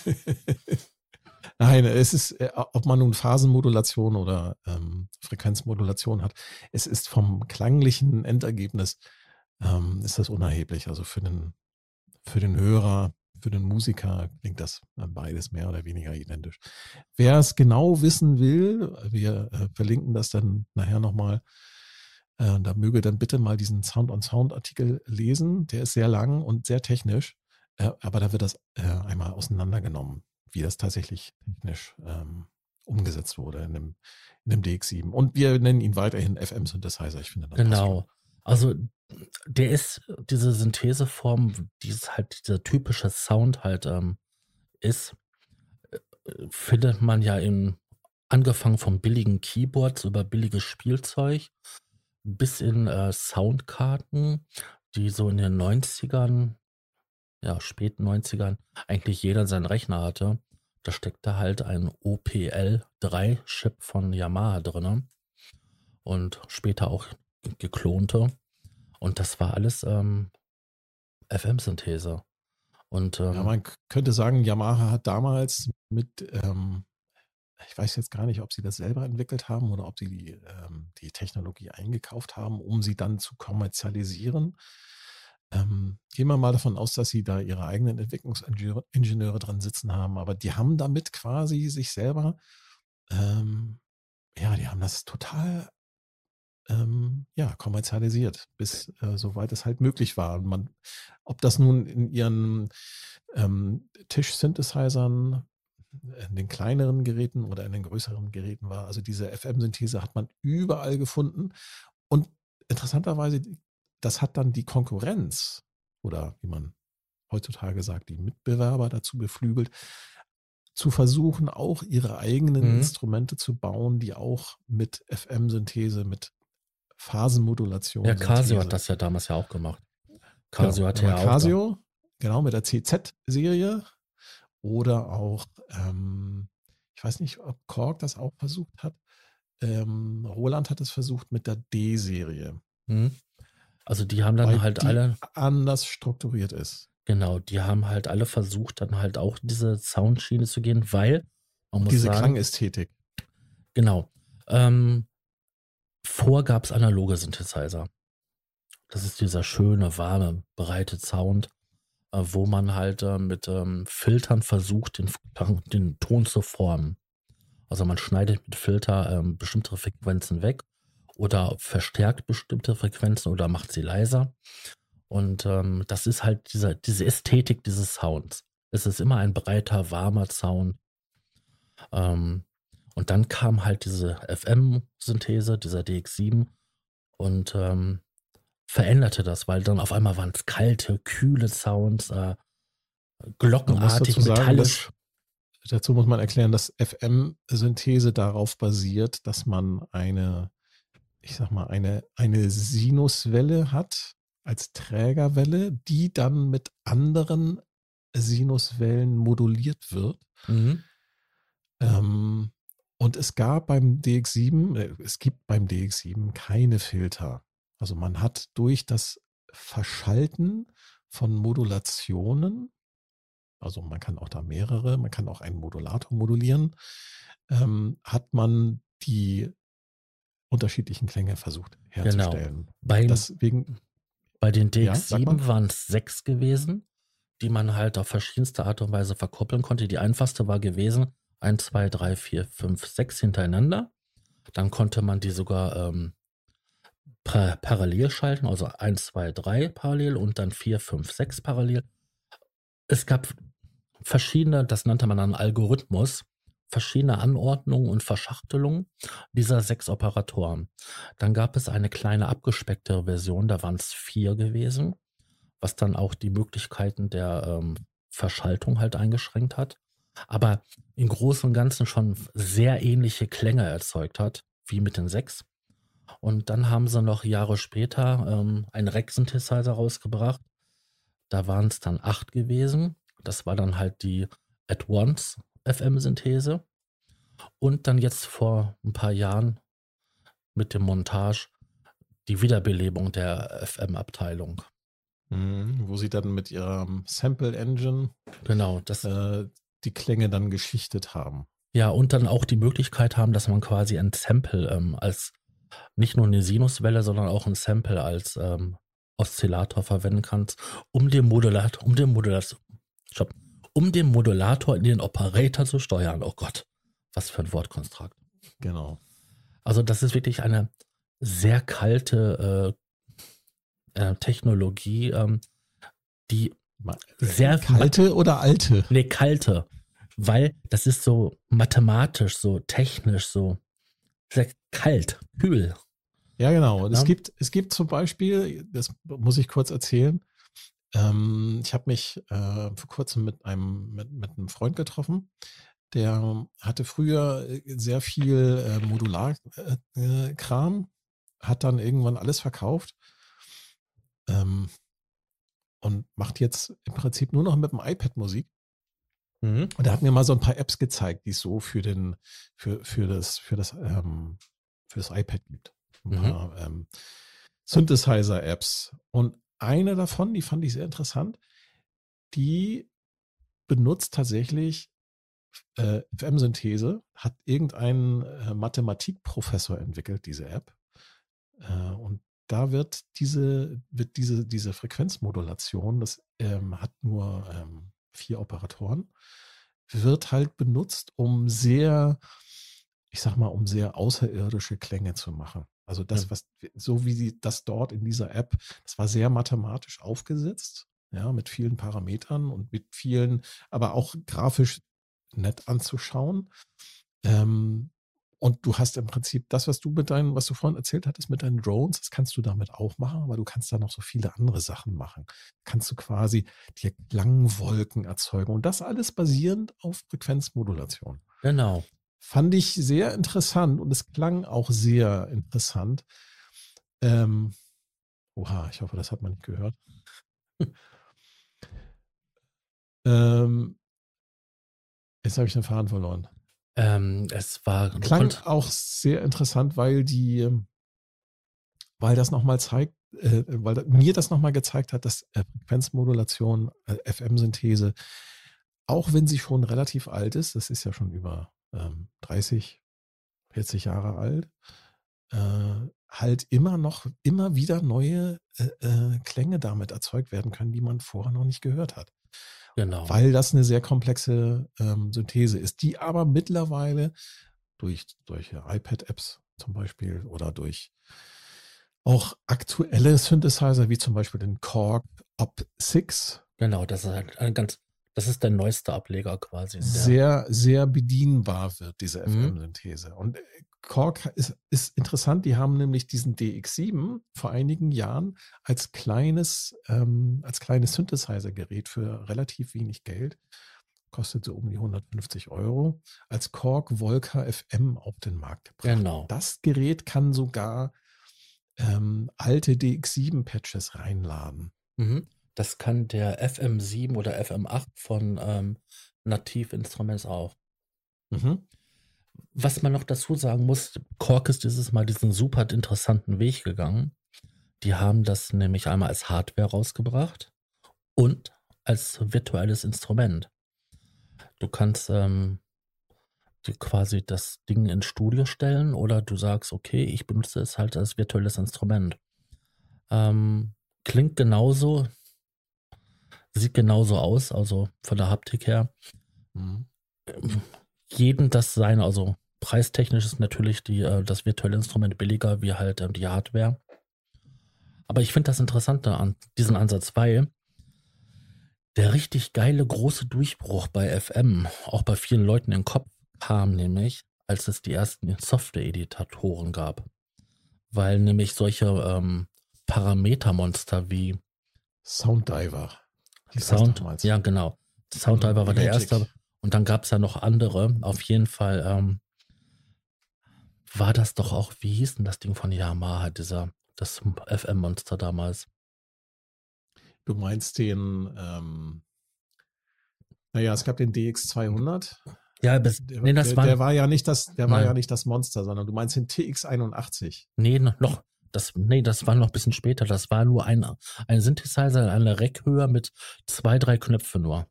Nein, es ist, äh, ob man nun Phasenmodulation oder ähm, Frequenzmodulation hat, es ist vom klanglichen Endergebnis ähm, ist das unerheblich. Also für den, für den Hörer für den Musiker klingt das beides mehr oder weniger identisch. Wer es genau wissen will, wir äh, verlinken das dann nachher nochmal. Äh, da möge dann bitte mal diesen Sound on Sound Artikel lesen. Der ist sehr lang und sehr technisch, äh, aber da wird das äh, einmal auseinandergenommen, wie das tatsächlich technisch ähm, umgesetzt wurde in dem, in dem DX7. Und wir nennen ihn weiterhin FM Synthesizer. Ich finde das Genau. Also der ist diese Syntheseform, dieses halt dieser typische Sound halt ähm, ist, äh, findet man ja im angefangen vom billigen Keyboards über billiges Spielzeug bis in äh, Soundkarten, die so in den 90ern, ja, späten 90ern, eigentlich jeder seinen Rechner hatte. Da steckte halt ein OPL3-Chip von Yamaha drin und später auch geklonte. Und das war alles ähm, FM-Synthese. Und ähm, ja, man könnte sagen, Yamaha hat damals mit, ähm, ich weiß jetzt gar nicht, ob sie das selber entwickelt haben oder ob sie die, ähm, die Technologie eingekauft haben, um sie dann zu kommerzialisieren. Ähm, gehen wir mal davon aus, dass sie da ihre eigenen Entwicklungsingenieure dran sitzen haben, aber die haben damit quasi sich selber, ähm, ja, die haben das total ähm, ja, kommerzialisiert, bis äh, soweit es halt möglich war. Und man, ob das nun in ihren ähm, Tisch-Synthesizern, in den kleineren Geräten oder in den größeren Geräten war, also diese FM-Synthese hat man überall gefunden. Und interessanterweise, das hat dann die Konkurrenz oder wie man heutzutage sagt, die Mitbewerber dazu beflügelt, zu versuchen, auch ihre eigenen mhm. Instrumente zu bauen, die auch mit FM-Synthese, mit Phasenmodulation. Ja, Casio hat das ja damals ja auch gemacht. Casio genau, hat ja auch. Casio, genau, mit der CZ-Serie. Oder auch, ähm, ich weiß nicht, ob Korg das auch versucht hat. ähm, Roland hat es versucht mit der D-Serie. Mhm. Also die haben dann weil halt alle, anders strukturiert ist. genau, die haben halt alle versucht, dann halt auch diese Soundschiene zu gehen, weil man muss Diese sagen, Klangästhetik. genau, ähm, vor gab es analoge Synthesizer. Das ist dieser schöne, warme, breite Sound, äh, wo man halt äh, mit ähm, Filtern versucht, den, den Ton zu formen. Also man schneidet mit Filter ähm, bestimmte Frequenzen weg oder verstärkt bestimmte Frequenzen oder macht sie leiser. Und ähm, das ist halt dieser, diese Ästhetik dieses Sounds. Es ist immer ein breiter, warmer Sound. Ähm, und dann kam halt diese FM-Synthese, dieser DX7 und ähm, veränderte das, weil dann auf einmal waren es kalte, kühle Sounds, äh, glockenartig, dazu sagen, metallisch. Dazu muss man erklären, dass FM-Synthese darauf basiert, dass man eine, ich sag mal, eine, eine Sinuswelle hat als Trägerwelle, die dann mit anderen Sinuswellen moduliert wird. Mhm. Ähm, und es gab beim DX7, äh, es gibt beim DX7 keine Filter. Also man hat durch das Verschalten von Modulationen, also man kann auch da mehrere, man kann auch einen Modulator modulieren, ähm, hat man die unterschiedlichen Klänge versucht herzustellen. Beim, Deswegen, bei den Ja, sag mal. DX7 waren es sechs gewesen, die man halt auf verschiedenste Art und Weise verkoppeln konnte. Die einfachste war gewesen, 1, 2, 3, 4, 5, 6 hintereinander. Dann konnte man die sogar ähm, pa parallel schalten, also 1, 2, 3 parallel und dann 4, 5, 6 parallel. Es gab verschiedene, das nannte man dann Algorithmus, verschiedene Anordnungen und Verschachtelungen dieser sechs Operatoren. Dann gab es eine kleine abgespecktere Version, da waren es vier gewesen, was dann auch die Möglichkeiten der ähm, Verschaltung halt eingeschränkt hat. Aber im Großen und Ganzen schon sehr ähnliche Klänge erzeugt hat, wie mit den sechs. Und dann haben sie noch Jahre später ähm, einen Rack-Synthesizer rausgebracht. Da waren es dann acht gewesen. Das war dann halt die At-Once FM-Synthese. Und dann jetzt vor ein paar Jahren mit dem Montage die Wiederbelebung der FM-Abteilung. mh, wo sie dann mit ihrem Sample Engine Genau, das äh, die Klänge dann geschichtet haben. Ja, und dann auch die Möglichkeit haben, dass man quasi ein Sample ähm, als nicht nur eine Sinuswelle, sondern auch ein Sample als ähm, Oszillator verwenden kann, um den Modulator, um den Modulator, stopp, um den Modulator in den Operator zu steuern. Oh Gott, was für ein Wortkonstrukt. Genau. Also das ist wirklich eine sehr kalte äh, äh, Technologie, ähm, die sehr Kalte oder alte? Nee, kalte. Weil das ist so mathematisch, so technisch, so sehr kalt, kühl. Ja, genau. Und Es, Ja. gibt, es gibt zum Beispiel, das muss ich kurz erzählen, ähm, ich habe mich äh, vor kurzem mit einem, mit, mit einem Freund getroffen, der hatte früher äh, sehr viel äh, Modular-Kram, äh, hat dann irgendwann alles verkauft ähm, und macht jetzt im Prinzip nur noch mit dem iPad Musik. Und er hat mir mal so ein paar Apps gezeigt, die es so für den, für, für das, für das, ähm, für das iPad gibt. Ein Mhm. paar ähm, Synthesizer-Apps. Und eine davon, die fand ich sehr interessant, die benutzt tatsächlich äh, FM-Synthese, hat irgendein äh, Mathematikprofessor entwickelt, diese App. Äh, und da wird diese, wird diese, diese Frequenzmodulation, das ähm, hat nur ähm, vier Operatoren, wird halt benutzt, um sehr, ich sag mal, um sehr außerirdische Klänge zu machen. Also das, Ja. was, so wie sie das dort in dieser App, das war sehr mathematisch aufgesetzt, ja, mit vielen Parametern und mit vielen, aber auch grafisch nett anzuschauen. Ähm, und du hast im Prinzip das, was du mit deinen, was du vorhin erzählt hattest mit deinen Drones, das kannst du damit auch machen, aber du kannst da noch so viele andere Sachen machen. Kannst du quasi dir Klangwolken erzeugen und das alles basierend auf Frequenzmodulation. Genau. Fand ich sehr interessant und es klang auch sehr interessant. Ähm, oha, ich hoffe, das hat man nicht gehört. ähm, jetzt habe ich den Faden verloren. Ähm, es war klang auch sehr interessant, weil die, weil das nochmal zeigt, äh, weil mir das nochmal gezeigt hat, dass äh, Frequenzmodulation, äh, FM-Synthese, auch wenn sie schon relativ alt ist, das ist ja schon über ähm, 30, 40 Jahre alt, äh, halt immer noch, immer wieder neue äh, Klänge damit erzeugt werden können, die man vorher noch nicht gehört hat. Genau. Weil das eine sehr komplexe ähm, Synthese ist, die aber mittlerweile durch, durch iPad-Apps zum Beispiel oder durch auch aktuelle Synthesizer, wie zum Beispiel den Korg Op 6. Genau, das ist halt ein ganz, das ist der neueste Ableger quasi. Sehr, sehr bedienbar wird diese FM-Synthese. Mhm. Und äh, Korg ist, ist interessant, die haben nämlich diesen DX7 vor einigen Jahren als kleines, ähm, als kleines Synthesizer-Gerät für relativ wenig Geld, kostet so um die 150 Euro, als Korg Volca FM auf den Markt gebracht. Genau. Das Gerät kann sogar ähm, alte DX7-Patches reinladen. Mhm. Das kann der FM7 oder FM8 von ähm, Nativ Instruments auch. Mhm. Was man noch dazu sagen muss, Kork ist dieses Mal diesen super interessanten Weg gegangen. Die haben das nämlich einmal als Hardware rausgebracht und als virtuelles Instrument. Du kannst ähm, quasi das Ding ins Studio stellen oder du sagst, okay, ich benutze es halt als virtuelles Instrument. Ähm, klingt genauso, sieht genauso aus, also von der Haptik her. Mhm. Jeden das sein, also preistechnisch ist natürlich die, äh, das virtuelle Instrument billiger wie halt ähm, die Hardware. Aber ich finde das Interessante an diesen Ansatz, weil der richtig geile große Durchbruch bei FM, auch bei vielen Leuten im Kopf, kam nämlich, als es die ersten Software-Editatoren gab. Weil nämlich solche ähm, Parametermonster wie Sounddiver. Sound, ja, genau. Sounddiver war der erste. Und dann gab es ja noch andere. Auf jeden Fall ähm, war das doch auch, wie hieß denn das Ding von Yamaha, dieser, das FM-Monster damals? Du meinst den, ähm, naja, es gab den DX200. Ja, bis, der, nee, das der, war, der war ja nicht das, der nein. war ja nicht das Monster, sondern du meinst den TX81. Nee, noch, das, nee, das war noch ein bisschen später. Das war nur ein, ein Synthesizer in einer Rackhöhe mit zwei, drei Knöpfe nur.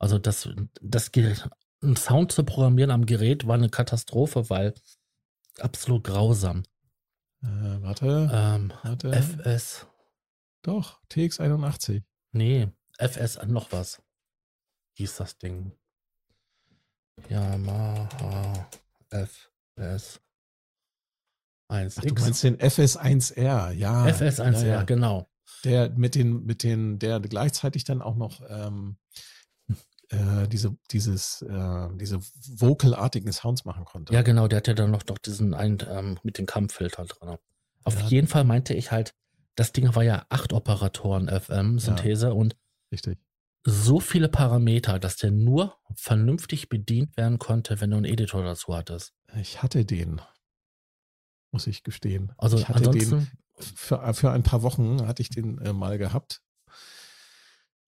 Also das, das einen Sound zu programmieren am Gerät war eine Katastrophe, weil absolut grausam. Äh, warte, ähm, warte. FS. Doch, TX81. Nee, FS noch was. Hieß das Ding. Yamaha FS 1 Ach, du meinst den FS1R, ja. FS1R, ja, ja. genau. Der mit den, mit den, der gleichzeitig dann auch noch ähm, äh, diese, dieses, äh, diese vocalartigen Sounds machen konnte. Ja, genau, der hat ja dann noch, noch diesen einen ähm, mit dem Kampffilter drin. Auf ja. jeden Fall meinte ich halt, das Ding war ja acht Operatoren FM-Synthese ja, und richtig so viele Parameter, dass der nur vernünftig bedient werden konnte, wenn du einen Editor dazu hattest. Ich hatte den, muss ich gestehen. Also ich hatte den für, für ein paar Wochen hatte ich den äh, mal gehabt.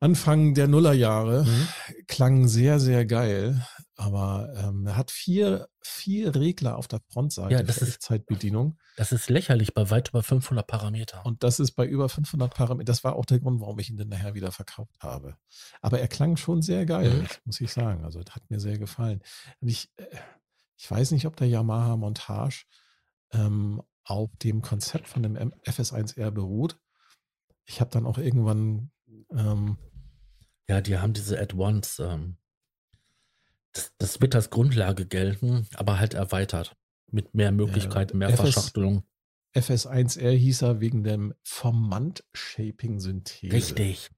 Anfang der Nullerjahre mhm. klang sehr, sehr geil, aber ähm, er hat vier, vier Regler auf der Frontseite ja, das für ist, Zeitbedienung. Das ist lächerlich bei weit über 500 Parameter. Und das ist bei über 500 Parameter. Das war auch der Grund, warum ich ihn dann nachher wieder verkauft habe. Aber er klang schon sehr geil, mhm. muss ich sagen. Also hat mir sehr gefallen. Und ich, äh, ich weiß nicht, ob der Yamaha Montage ähm, auf dem Konzept von dem FS1R beruht. Ich habe dann auch irgendwann ähm, ja, die haben diese Add-ons. Ähm, das, das, wird als Grundlage gelten, aber halt erweitert. Mit mehr Möglichkeiten, mehr FS, Verschachtelung. FS1R hieß er wegen dem Formant-Shaping-Synthese. Richtig.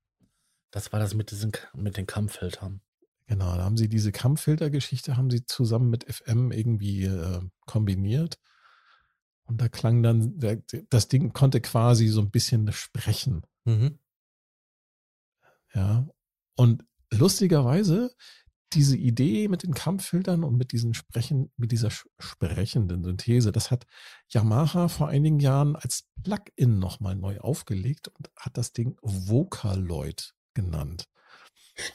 Das war das mit, diesen, mit den Kampffiltern. Genau, da haben sie diese Kampffilter-Geschichte haben sie zusammen mit FM irgendwie äh, kombiniert. Und da klang dann, der, das Ding konnte quasi so ein bisschen sprechen. Mhm. Ja, und lustigerweise, diese Idee mit den Kampffiltern und mit diesen Sprechen, mit dieser sprechenden Synthese, das hat Yamaha vor einigen Jahren als Plugin nochmal neu aufgelegt und hat das Ding Vocaloid genannt.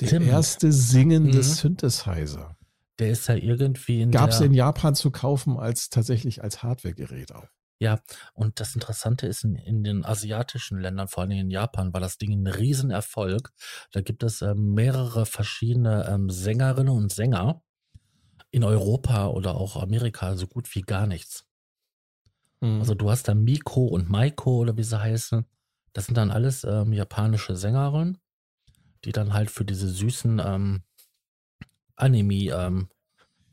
Der Stimmt. erste singende mhm. Synthesizer. der ist ja irgendwie in Gab es in Japan zu kaufen als tatsächlich als Hardware-Gerät auch. Ja, und das Interessante ist, in, in den asiatischen Ländern, vor allem in Japan, war das Ding ein Riesenerfolg. Da gibt es ähm, mehrere verschiedene ähm, Sängerinnen und Sänger. In Europa oder auch Amerika so gut wie gar nichts. Mhm. Also du hast da Miko und Maiko oder wie sie heißen. Das sind dann alles ähm, japanische Sängerinnen, die dann halt für diese süßen ähm,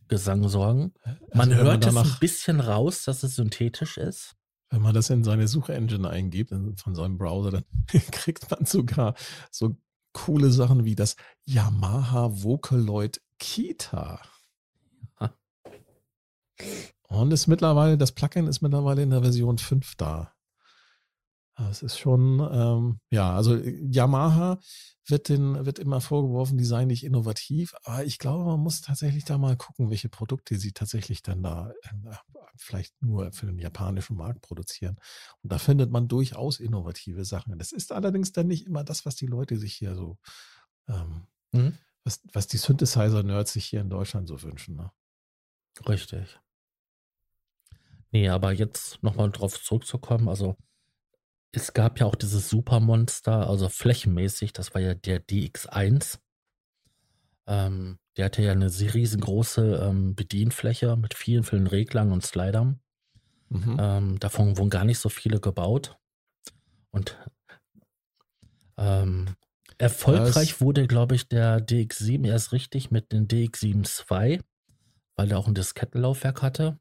Anime-Gesang sorgen. Man Also hört es ein danach- bisschen raus, dass es synthetisch ist. Wenn man das in seine Suchengine eingibt, in- von seinem Browser, dann kriegt man sogar so coole Sachen wie das Yamaha Vocaloid Kita. Ah. Und ist mittlerweile, das Plugin ist mittlerweile in der Version 5 da. Das ist schon, ähm, ja, also Yamaha wird, den, wird immer vorgeworfen, die seien nicht innovativ, aber ich glaube, man muss tatsächlich da mal gucken, welche Produkte sie tatsächlich dann da äh, vielleicht nur für den japanischen Markt produzieren. Und da findet man durchaus innovative Sachen. Das ist allerdings dann nicht immer das, was die Leute sich hier so, ähm, Mhm. was, was die Synthesizer-Nerds sich hier in Deutschland so wünschen. Ne? Richtig. Nee, aber jetzt nochmal drauf zurückzukommen, also es gab ja auch dieses Supermonster, also flächenmäßig, das war ja der DX1. Ähm, der hatte ja eine riesengroße ähm, Bedienfläche mit vielen, vielen Reglern und Slidern. Mhm. Ähm, davon wurden gar nicht so viele gebaut. Und ähm, erfolgreich Das- wurde, glaube ich, der DX7 erst richtig mit dem DX7 II, weil der auch ein Diskettenlaufwerk hatte,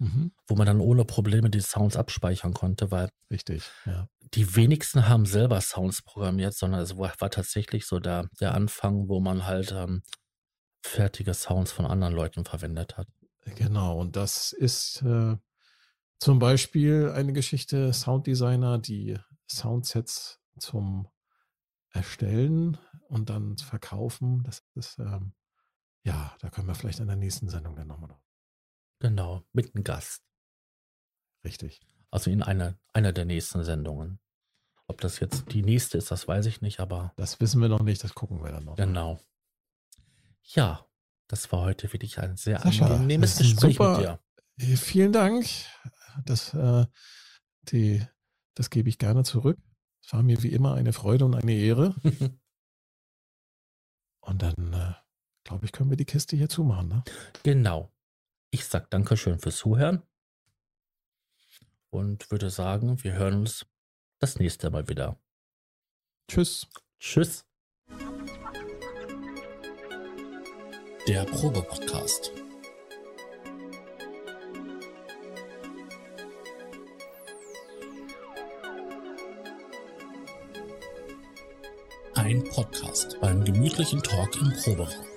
Mhm. wo man dann ohne Probleme die Sounds abspeichern konnte, weil Richtig, ja. die wenigsten haben selber Sounds programmiert, sondern es war, war tatsächlich so der, der Anfang, wo man halt ähm, fertige Sounds von anderen Leuten verwendet hat. Genau, und das ist äh, zum Beispiel eine Geschichte, Sounddesigner, die Soundsets zum Erstellen und dann verkaufen. Das ist, ähm, ja, da können wir vielleicht in der nächsten Sendung dann nochmal noch. Genau, mit einem Gast. Richtig. Also in einer, einer der nächsten Sendungen. Ob das jetzt die nächste ist, das weiß ich nicht, aber Das wissen wir noch nicht, das gucken wir dann noch. genau. Ja, das war heute wirklich ein sehr Sascha, angenehmes Gespräch super- mit dir. Äh, Vielen Dank. Das, äh, die, das gebe ich gerne zurück. Es war mir wie immer eine Freude und eine Ehre. Und dann, äh, glaube ich, können wir die Kiste hier zumachen. Ne? genau. Ich sag Dankeschön fürs Zuhören und würde sagen, wir hören uns das nächste Mal wieder. Tschüss. Tschüss. Der Probe-Podcast. Ein Podcast beim gemütlichen Talk im Proberaum.